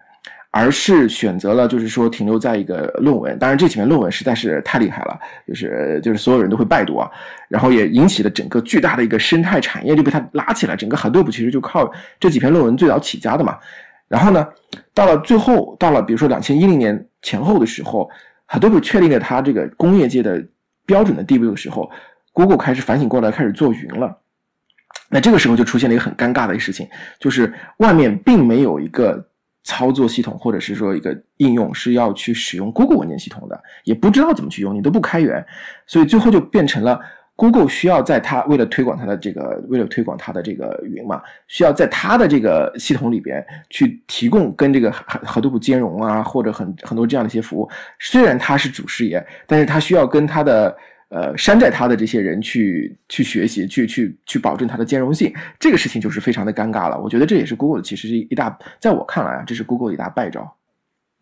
而是选择了，就是说停留在一个论文。当然，这几篇论文实在是太厉害了，就是就是所有人都会拜读啊。然后也引起了整个巨大的一个生态产业就被它拉起来。整个 Hadoop 其实就靠这几篇论文最早起家的嘛。然后呢，到了最后，到了比如说两千一零年前后的时候，Hadoop 确定了它这个工业界的标准的地位的时候，Google 开始反省过来，开始做云了。那这个时候就出现了一个很尴尬的一个事情，就是外面并没有一个。操作系统或者是说一个应用是要去使用 Google 文件系统的，也不知道怎么去用，你都不开源，所以最后就变成了 Google 需要在它为了推广它的这个，为了推广它的这个云嘛，需要在它的这个系统里边去提供跟这个很很多不兼容啊，或者很很多这样的一些服务。虽然它是主事业，但是它需要跟它的。呃，山寨它的这些人去去学习，去去去保证它的兼容性，这个事情就是非常的尴尬了。我觉得这也是 Google 其实是一大，在我看来啊，这是 Google 一大败招。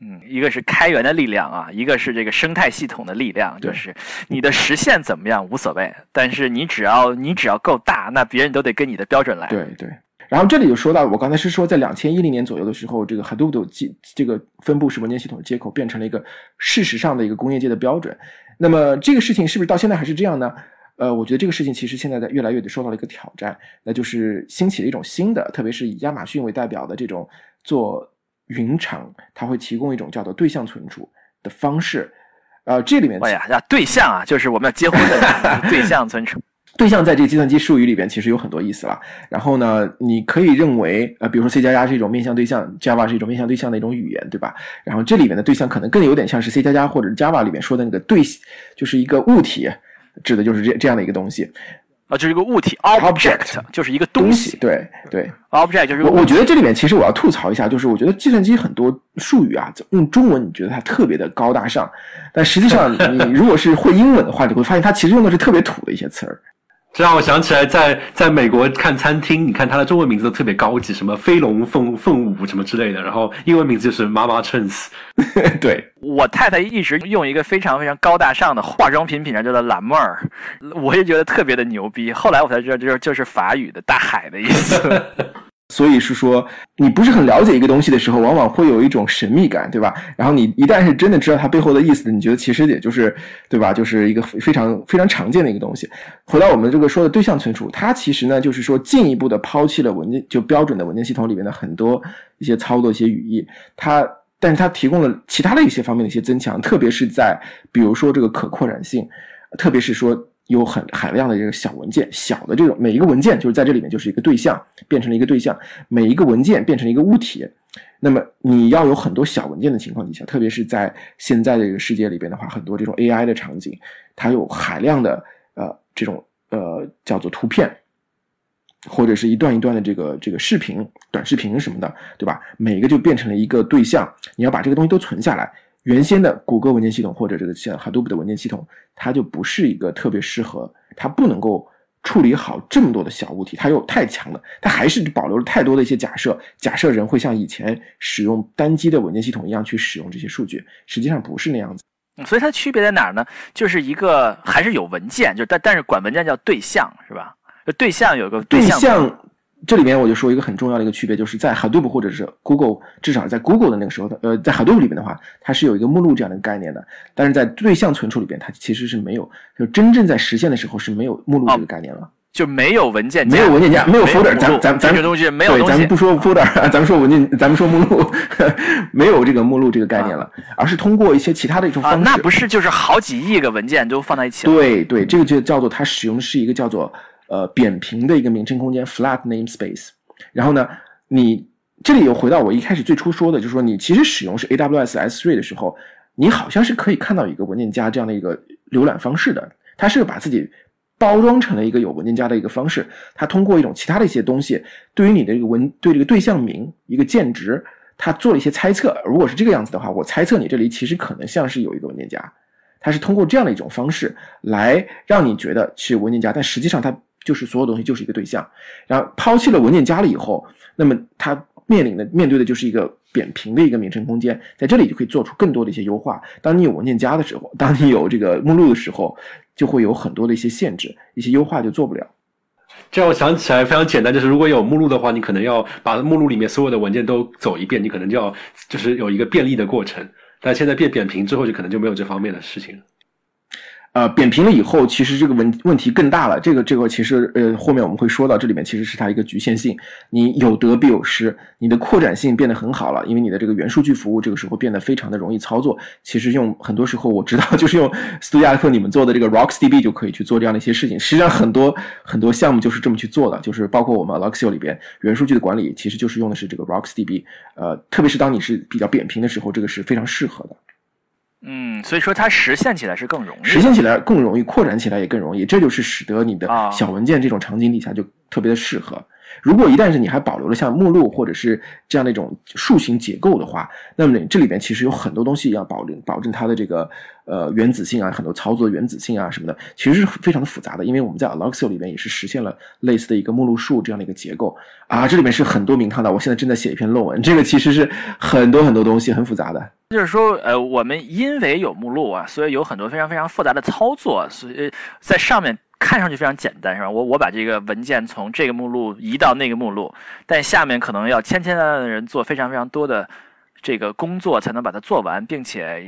嗯，一个是开源的力量啊，一个是这个生态系统的力量，就是你的实现怎么样无所谓，但是你只要你只要够大，那别人都得跟你的标准来。对对。然后这里就说到，我刚才是说在两千一零年左右的时候，这个 Hadoop 接这个分布式文件系统接口变成了一个事实上的一个工业界的标准。那么这个事情是不是到现在还是这样呢？呃，我觉得这个事情其实现在在越来越的受到了一个挑战，那就是兴起了一种新的，特别是以亚马逊为代表的这种做云厂，它会提供一种叫做对象存储的方式。呃，这里面哎呀，呀，对象啊，就是我们要结婚的对象存储。对象在这个计算机术语里边其实有很多意思了。然后呢，你可以认为，呃，比如说 C 加加是一种面向对象，Java 是一种面向对象的一种语言，对吧？然后这里面的对象可能更有点像是 C 加加或者 Java 里面说的那个对，就是一个物体，指的就是这这样的一个东西。啊，就是一个物体，object 就是一个东西，对对，object 就是。我我觉得这里面其实我要吐槽一下，就是我觉得计算机很多术语啊，用中文你觉得它特别的高大上，但实际上你如果是会英文的话，你会发现它其实用的是特别土的一些词儿。这让我想起来，在在美国看餐厅，你看它的中文名字都特别高级，什么飞龙凤凤舞什么之类的，然后英文名字就是妈妈 chance。对我太太一直用一个非常非常高大上的化妆品品牌叫做蓝妹儿，我也觉得特别的牛逼。后来我才知道，就是就是法语的大海的意思。所以是说，你不是很了解一个东西的时候，往往会有一种神秘感，对吧？然后你一旦是真的知道它背后的意思，你觉得其实也就是，对吧？就是一个非常非常常见的一个东西。回到我们这个说的对象存储，它其实呢，就是说进一步的抛弃了文件就标准的文件系统里面的很多一些操作、一些语义，它，但是它提供了其他的一些方面的一些增强，特别是在比如说这个可扩展性，特别是说。有很海量的这个小文件，小的这种每一个文件就是在这里面就是一个对象，变成了一个对象，每一个文件变成了一个物体。那么你要有很多小文件的情况底下，特别是在现在的这个世界里边的话，很多这种 AI 的场景，它有海量的呃这种呃叫做图片，或者是一段一段的这个这个视频、短视频什么的，对吧？每一个就变成了一个对象，你要把这个东西都存下来。原先的谷歌文件系统或者这个像 Hadoop 的文件系统，它就不是一个特别适合，它不能够处理好这么多的小物体，它又太强了，它还是保留了太多的一些假设，假设人会像以前使用单机的文件系统一样去使用这些数据，实际上不是那样子。所以它区别在哪儿呢？就是一个还是有文件，就但但是管文件叫对象是吧？对象有个对象。这里面我就说一个很重要的一个区别，就是在 Hadoop 或者是 Google，至少在 Google 的那个时候，呃，在 Hadoop 里面的话，它是有一个目录这样的概念的。但是在对象存储里边，它其实是没有，就真正在实现的时候是没有目录这个概念了，就没有文件夹，没有文件夹，没有 folder，咱咱咱这东西没有对，咱们不说 folder，咱们说文件，咱们说目录，没有这个目录这个概念了，而是通过一些其他的一种方式。那不是就是好几亿个文件都放在一起了？对对，这个就叫做它使用的是一个叫做呃扁平的一个名称空间 （flat namespace）。然后呢，你这里又回到我一开始最初说的，就是说你其实使用是 AWS S3 的时候，你好像是可以看到一个文件夹这样的一个浏览方式的。它是把自己包装成了一个有文件夹的一个方式。它通过一种其他的一些东西，对于你的一个文对这个对象名一个键值，它做了一些猜测。如果是这个样子的话，我猜测你这里其实可能像是有一个文件夹。它是通过这样的一种方式来让你觉得是文件夹，但实际上它。就是所有东西就是一个对象，然后抛弃了文件夹了以后，那么它面临的面对的就是一个扁平的一个名称空间，在这里就可以做出更多的一些优化。当你有文件夹的时候，当你有这个目录的时候，就会有很多的一些限制，一些优化就做不了。这让我想起来非常简单，就是如果有目录的话，你可能要把目录里面所有的文件都走一遍，你可能就要就是有一个便利的过程。但现在变扁平之后，就可能就没有这方面的事情了。呃，扁平了以后，其实这个问问题更大了。这个这个其实呃，后面我们会说到，这里面其实是它一个局限性。你有得必有失，你的扩展性变得很好了，因为你的这个元数据服务这个时候变得非常的容易操作。其实用很多时候我知道，就是用斯图亚特你们做的这个 RocksDB 就可以去做这样的一些事情。实际上很多很多项目就是这么去做的，就是包括我们 Luxio 里边元数据的管理，其实就是用的是这个 RocksDB。呃，特别是当你是比较扁平的时候，这个是非常适合的。嗯，所以说它实现起来是更容易，实现起来更容易，扩展起来也更容易，这就是使得你的小文件这种场景底下就特别的适合。如果一旦是你还保留了像目录或者是这样的一种树形结构的话，那么这里边其实有很多东西要保证保证它的这个呃原子性啊，很多操作原子性啊什么的，其实是非常的复杂的。因为我们在 Alluxio 里面也是实现了类似的一个目录树这样的一个结构啊，这里面是很多名堂的。我现在正在写一篇论文，这个其实是很多很多东西，很复杂的。就是说，呃，我们因为有目录啊，所以有很多非常非常复杂的操作，所以在上面。看上去非常简单，是吧？我我把这个文件从这个目录移到那个目录，但下面可能要千千万万的人做非常非常多的这个工作，才能把它做完，并且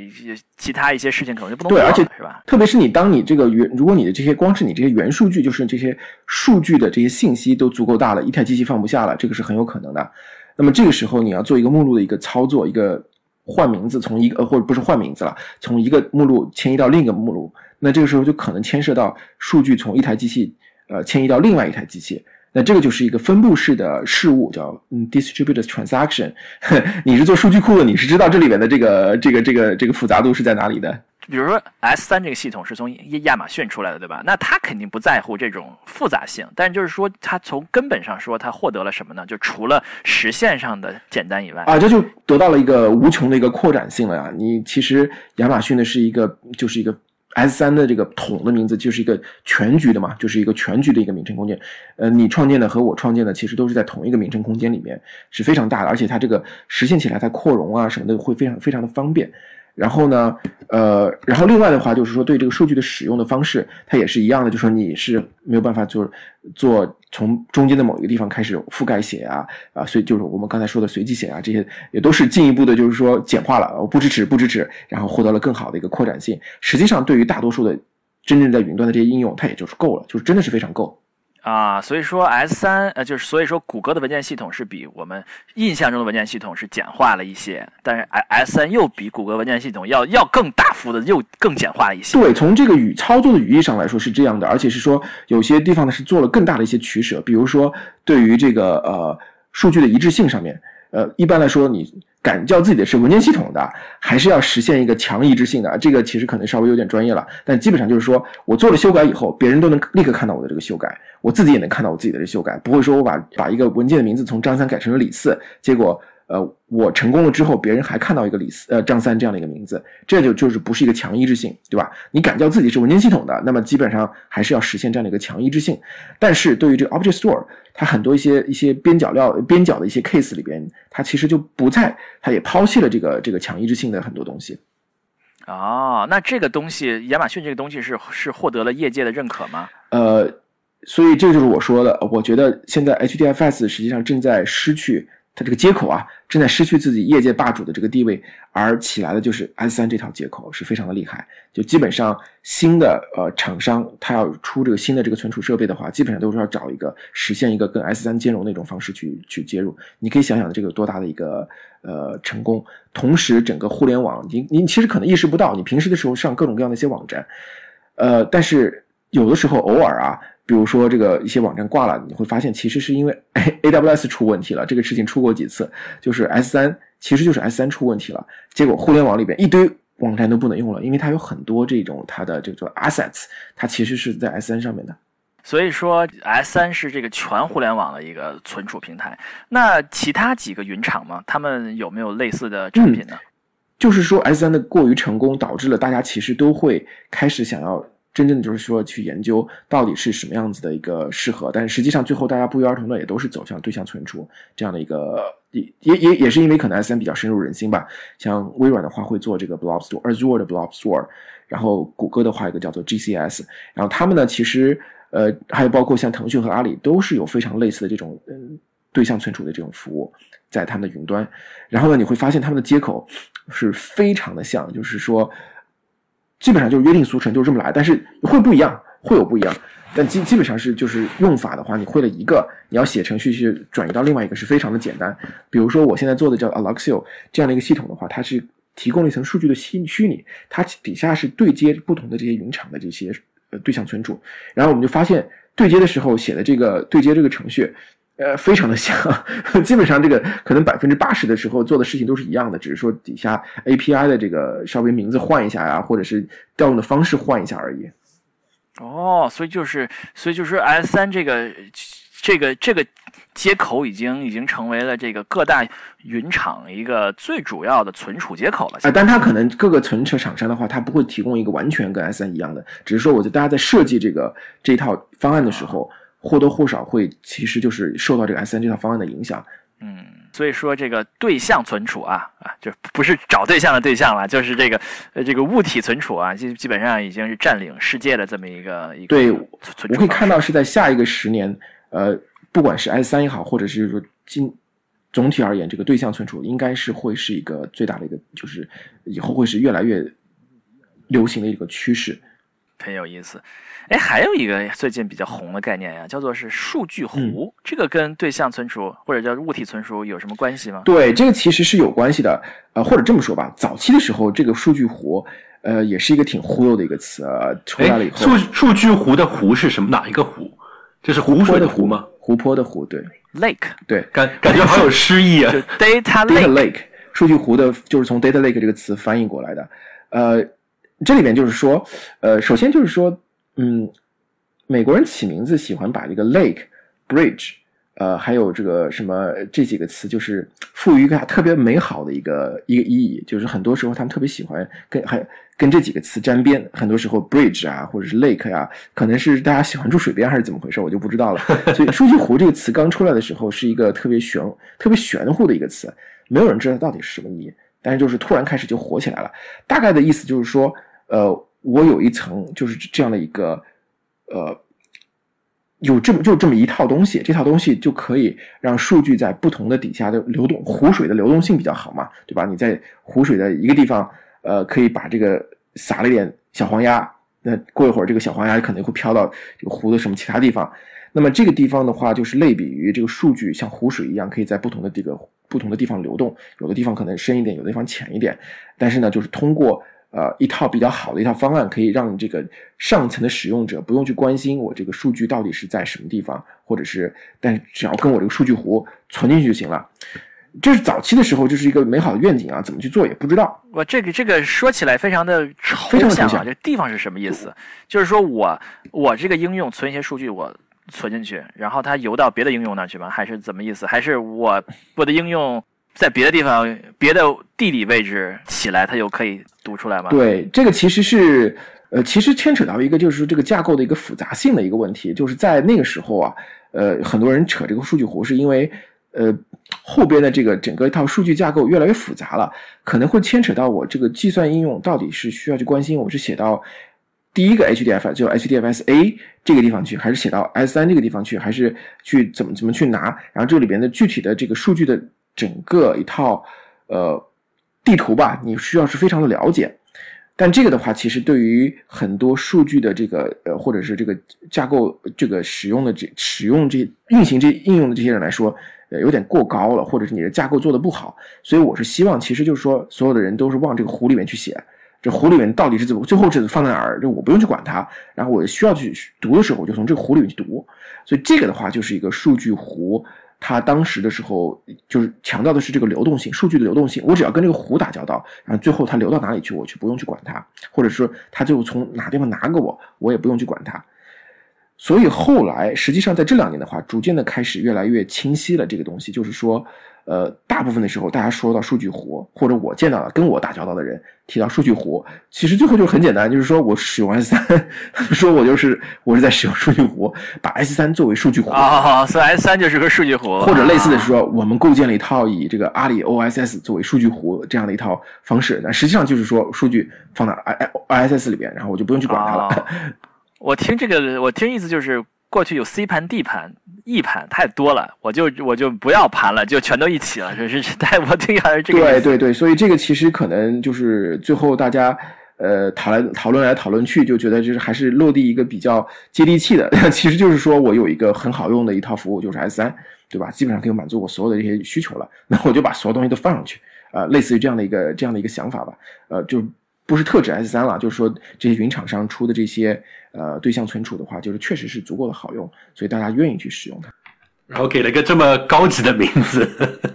其他一些事情可能就不能做了，是吧？特别是你当你这个原，如果你的这些光是你这些原数据，就是这些数据的这些信息都足够大了，一台机器放不下了，这个是很有可能的。那么这个时候你要做一个目录的一个操作，一个换名字，从一个呃或者不是换名字了，从一个目录迁移到另一个目录，那这个时候就可能牵涉到数据从一台机器呃迁移到另外一台机器，那这个就是一个分布式的事物，叫嗯 distributed transaction。你是做数据库的，你是知道这里面的这个这个这个这个复杂度是在哪里的。比如说 S 三这个系统是从亚马逊出来的，对吧？那他肯定不在乎这种复杂性，但就是说，他从根本上说，他获得了什么呢？就除了实现上的简单以外，啊，这就得到了一个无穷的一个扩展性了呀。你其实亚马逊的是一个，就是一个 S 三的这个桶的名字，就是一个全局的嘛，就是一个全局的一个名称空间。呃，你创建的和我创建的其实都是在同一个名称空间里面，是非常大的，而且它这个实现起来，它扩容啊什么的会非常非常的方便。然后呢，呃，然后另外的话就是说，对这个数据的使用的方式，它也是一样的，就是说你是没有办法做做从中间的某一个地方开始覆盖写啊啊，所以就是我们刚才说的随机写啊，这些也都是进一步的，就是说简化了，不支持不支持，然后获得了更好的一个扩展性。实际上，对于大多数的真正在云端的这些应用，它也就是够了，就是真的是非常够。啊，所以说 S 三呃，就是所以说谷歌的文件系统是比我们印象中的文件系统是简化了一些，但是 S 三又比谷歌文件系统要要更大幅的又更简化了一些。对，从这个语操作的语义上来说是这样的，而且是说有些地方呢是做了更大的一些取舍，比如说对于这个呃数据的一致性上面，呃一般来说你。敢叫自己的是文件系统的，还是要实现一个强一致性的？这个其实可能稍微有点专业了，但基本上就是说我做了修改以后，别人都能立刻看到我的这个修改，我自己也能看到我自己的这修改，不会说我把把一个文件的名字从张三改成了李四，结果。呃，我成功了之后，别人还看到一个李四呃张三这样的一个名字，这就就是不是一个强一致性，对吧？你敢叫自己是文件系统的，那么基本上还是要实现这样的一个强一致性。但是对于这个 Object Store，它很多一些一些边角料边角的一些 case 里边，它其实就不在，它也抛弃了这个这个强一致性的很多东西。哦，那这个东西，亚马逊这个东西是是获得了业界的认可吗？呃，所以这就是我说的，我觉得现在 HDFS 实际上正在失去。它这个接口啊，正在失去自己业界霸主的这个地位，而起来的就是 S 三这套接口是非常的厉害。就基本上新的呃厂商，他要出这个新的这个存储设备的话，基本上都是要找一个实现一个跟 S 三兼容的一种方式去去接入。你可以想想这个有多大的一个呃成功。同时，整个互联网，你你其实可能意识不到，你平时的时候上各种各样的一些网站，呃，但是有的时候偶尔啊。比如说这个一些网站挂了，你会发现其实是因为 A W S 出问题了。这个事情出过几次，就是 S 三其实就是 S 三出问题了，结果互联网里边一堆网站都不能用了，因为它有很多这种它的这个 assets，它其实是在 S 三上面的。所以说 S 三是这个全互联网的一个存储平台。那其他几个云厂嘛？他们有没有类似的产品呢？就是说 S 三的过于成功，导致了大家其实都会开始想要。真正的就是说去研究到底是什么样子的一个适合，但是实际上最后大家不约而同的也都是走向对象存储这样的一个，也也也也是因为可能 S 三比较深入人心吧。像微软的话会做这个 Blob Store，Azure 的 Blob Store，然后谷歌的话一个叫做 GCS，然后他们呢其实呃还有包括像腾讯和阿里都是有非常类似的这种嗯对象存储的这种服务在他们的云端，然后呢你会发现他们的接口是非常的像，就是说。基本上就是约定俗成，就是这么来。但是会不一样，会有不一样。但基基本上是就是用法的话，你会了一个，你要写程序去转移到另外一个是非常的简单。比如说我现在做的叫 Alexio 这样的一个系统的话，它是提供了一层数据的虚虚拟，它底下是对接不同的这些云厂的这些呃对象存储。然后我们就发现对接的时候写的这个对接这个程序。呃，非常的像，基本上这个可能百分之八十的时候做的事情都是一样的，只是说底下 API 的这个稍微名字换一下呀，或者是调用的方式换一下而已。哦，所以就是，所以就是 S 三这个这个这个接口已经已经成为了这个各大云厂一个最主要的存储接口了。啊，但它可能各个存储厂商的话，它不会提供一个完全跟 S 三一样的，只是说我觉得大家在设计这个这套方案的时候。或多或少会，其实就是受到这个 S N 这套方案的影响。嗯，所以说这个对象存储啊啊，就不是找对象的对象了，就是这个呃这个物体存储啊，基基本上已经是占领世界的这么一个一个。对，我可以看到是在下一个十年，呃，不管是 S 三也好，或者是说今总体而言，这个对象存储应该是会是一个最大的一个，就是以后会是越来越流行的一个趋势。很有意思。哎，还有一个最近比较红的概念呀，叫做是数据湖。这个跟对象存储或者叫物体存储有什么关系吗？对，这个其实是有关系的。呃，或者这么说吧，早期的时候，这个数据湖，呃，也是一个挺忽悠的一个词。呃，出来了以后，数数据湖的湖是什么？哪一个湖？这是湖水的湖吗？湖泊的湖，对，lake，对，感感觉好有诗意啊。data lake，数据湖的，就是从 data lake 这个词翻译过来的。呃，这里面就是说，呃，首先就是说，嗯。美国人起名字喜欢把这个 lake、bridge，呃，还有这个什么这几个词，就是赋予一个特别美好的一个一个意义。就是很多时候他们特别喜欢跟还跟这几个词沾边。很多时候 bridge 啊，或者是 lake 呀，可能是大家喜欢住水边还是怎么回事，我就不知道了。所以数据湖这个词刚出来的时候，是一个特别玄、特别玄乎的一个词，没有人知道到底是什么意义。但是就是突然开始就火起来了。大概的意思就是说，呃，我有一层就是这样的一个。呃，有这么就这么一套东西，这套东西就可以让数据在不同的底下的流动，湖水的流动性比较好嘛，对吧？你在湖水的一个地方，呃，可以把这个撒了点小黄鸭，那过一会儿这个小黄鸭可能会飘到这个湖的什么其他地方，那么这个地方的话，就是类比于这个数据像湖水一样，可以在不同的这个不同的地方流动，有的地方可能深一点，有的地方浅一点，但是呢，就是通过。呃，一套比较好的一套方案，可以让这个上层的使用者不用去关心我这个数据到底是在什么地方，或者是，但只要跟我这个数据湖存进去就行了。这是早期的时候，就是一个美好的愿景啊，怎么去做也不知道。我这个这个说起来非常的抽象啊，这地方是什么意思？就是说我我这个应用存一些数据，我存进去，然后它游到别的应用那去吗？还是怎么意思？还是我我的应用？在别的地方、别的地理位置起来，它就可以读出来吗？对，这个其实是，呃，其实牵扯到一个就是这个架构的一个复杂性的一个问题。就是在那个时候啊，呃，很多人扯这个数据湖，是因为，呃，后边的这个整个一套数据架构越来越复杂了，可能会牵扯到我这个计算应用到底是需要去关心，我是写到第一个 HDF 就 HDFS A 这个地方去，还是写到 S 三这个地方去，还是去怎么怎么去拿？然后这里边的具体的这个数据的。整个一套，呃，地图吧，你需要是非常的了解。但这个的话，其实对于很多数据的这个呃，或者是这个架构这个使用的这使用这运行这应用的这些人来说，呃，有点过高了，或者是你的架构做的不好。所以我是希望，其实就是说，所有的人都是往这个湖里面去写，这湖里面到底是怎么，最后是放在哪儿，就我不用去管它。然后我需要去读的时候，我就从这个湖里面去读。所以这个的话，就是一个数据湖。他当时的时候就是强调的是这个流动性，数据的流动性。我只要跟这个湖打交道，然后最后它流到哪里去，我就不用去管它，或者说它最后从哪地方拿给我，我也不用去管它。所以后来实际上在这两年的话，逐渐的开始越来越清晰了。这个东西就是说。呃，大部分的时候，大家说到数据湖，或者我见到了跟我打交道的人提到数据湖，其实最后就很简单，就是说我使用 S 三，说我就是我是在使用数据湖，把 S 三作为数据湖啊，所以 S 三就是个数据湖，或者类似的说，我们构建了一套以这个阿里 OSS 作为数据湖这样的一套方式，那实际上就是说数据放到 I I OSS 里边，然后我就不用去管它了。我听这个，我听意思就是。过去有 C 盘、D 盘、E 盘太多了，我就我就不要盘了，就全都一起了。这是 太我听还是这个对对对，所以这个其实可能就是最后大家呃讨论讨论来讨论去，就觉得就是还是落地一个比较接地气的。其实就是说我有一个很好用的一套服务，就是 S 三，对吧？基本上可以满足我所有的这些需求了。那我就把所有东西都放上去啊，类似于这样的一个这样的一个想法吧。呃，就不是特指 S 三了，就是说这些云厂商出的这些。呃，对象存储的话，就是确实是足够的好用，所以大家愿意去使用它。然后给了一个这么高级的名字，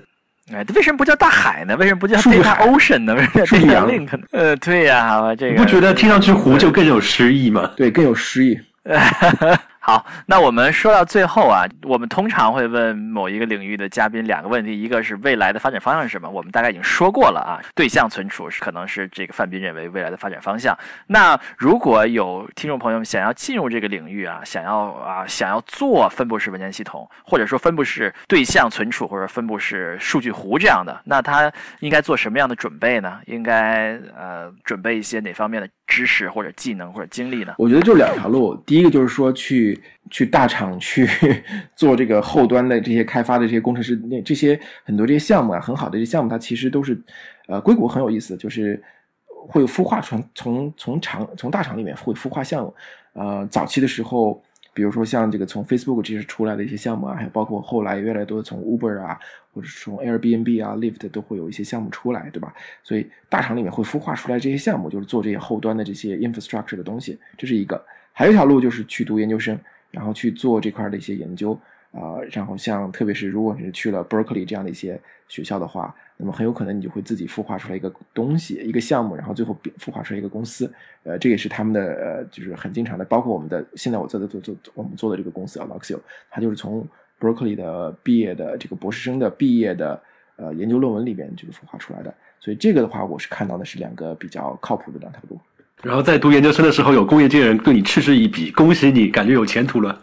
哎，为什么不叫大海呢？为什么不叫 Data Ocean 呢？为什么叫 Link 呢？呃，对呀，这个不觉得听上去湖就更有诗意吗？对，更有诗意。好，那我们说到最后啊，我们通常会问某一个领域的嘉宾两个问题，一个是未来的发展方向是什么？我们大概已经说过了啊，对象存储是可能是这个范斌认为未来的发展方向。那如果有听众朋友们想要进入这个领域啊，想要啊想要做分布式文件系统，或者说分布式对象存储或者分布式数据湖这样的，那他应该做什么样的准备呢？应该呃准备一些哪方面的知识或者技能或者经历呢？我觉得就两条路，第一个就是说去。去大厂去 做这个后端的这些开发的这些工程师，那这些很多这些项目啊，很好的这些项目，它其实都是，呃，硅谷很有意思，就是会孵化从从从厂从大厂里面会孵化项目，呃，早期的时候，比如说像这个从 Facebook 这些出来的一些项目啊，还有包括后来越来越多从 Uber 啊，或者是从 Airbnb 啊、Lyft 都会有一些项目出来，对吧？所以大厂里面会孵化出来这些项目，就是做这些后端的这些 infrastructure 的东西，这是一个。还有一条路就是去读研究生，然后去做这块的一些研究。啊，然后像特别是如果你是去了 Berkeley 这样的一些学校的话，那么很有可能你就会自己孵化出来一个东西，一个项目，然后最后孵化出来一个公司。呃，这也是他们的，就是很经常的，包括我们的现在我在做做做我们做的这个公司 Aloxio，它就是从 Berkeley 的毕业的这个博士生的毕业的呃研究论文里边就是孵化出来的。所以这个的话，我是看到的是两个比较靠谱的两条路。然后在读研究生的时候，有工业界人对你嗤之以鼻，恭喜你，感觉有前途了。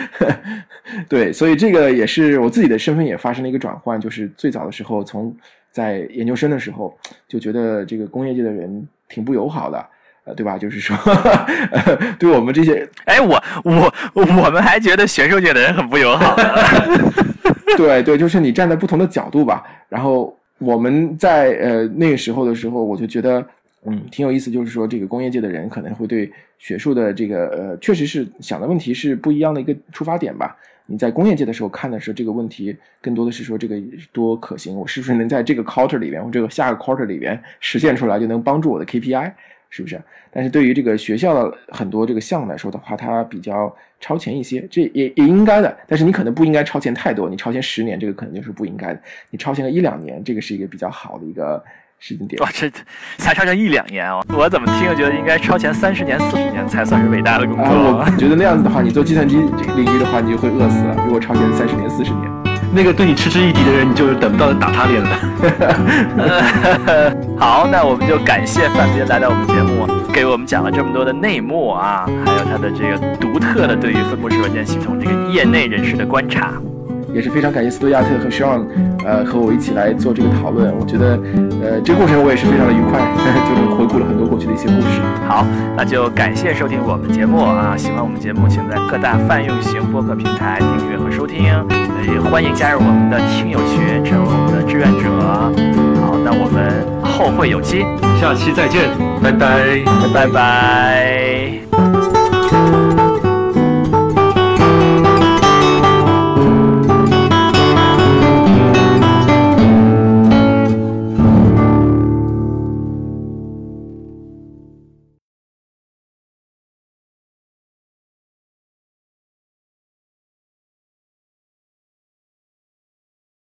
对，所以这个也是我自己的身份也发生了一个转换，就是最早的时候，从在研究生的时候就觉得这个工业界的人挺不友好的，呃，对吧？就是说，对我们这些，哎，我我我们还觉得学术界的人很不友好。对对，就是你站在不同的角度吧。然后我们在呃那个时候的时候，我就觉得。嗯，挺有意思，就是说这个工业界的人可能会对学术的这个呃，确实是想的问题是不一样的一个出发点吧。你在工业界的时候看的是这个问题，更多的是说这个多可行，我是不是能在这个 quarter 里边或这个下个 quarter 里边实现出来，就能帮助我的 KPI，是不是？但是对于这个学校的很多这个项目来说的话，它比较超前一些，这也也应该的。但是你可能不应该超前太多，你超前十年，这个可能就是不应该的。你超前个一两年，这个是一个比较好的一个。时间点哇，这才超前一两年哦！我怎么听觉得应该超前三十年、四十年才算是伟大的工作？我觉得 那样子的话，你做计算机这个领域的话，你就会饿死了。如果超前三十年、四十年，那个对你嗤之以鼻的人，你就等不到打他脸了。好，那我们就感谢范斌来到我们节目，给我们讲了这么多的内幕啊，还有他的这个独特的对于分布式文件系统这个业内人士的观察。也是非常感谢斯图亚特和 Sean，呃，和我一起来做这个讨论。我觉得，呃，这个过程我也是非常的愉快，就是回顾了很多过去的一些故事。好，那就感谢收听我们的节目啊！喜欢我们节目，请在各大泛用型播客平台订阅和收听，也欢迎加入我们的听友群，成为我们的志愿者。好，那我们后会有期，下期再见，拜拜，拜拜。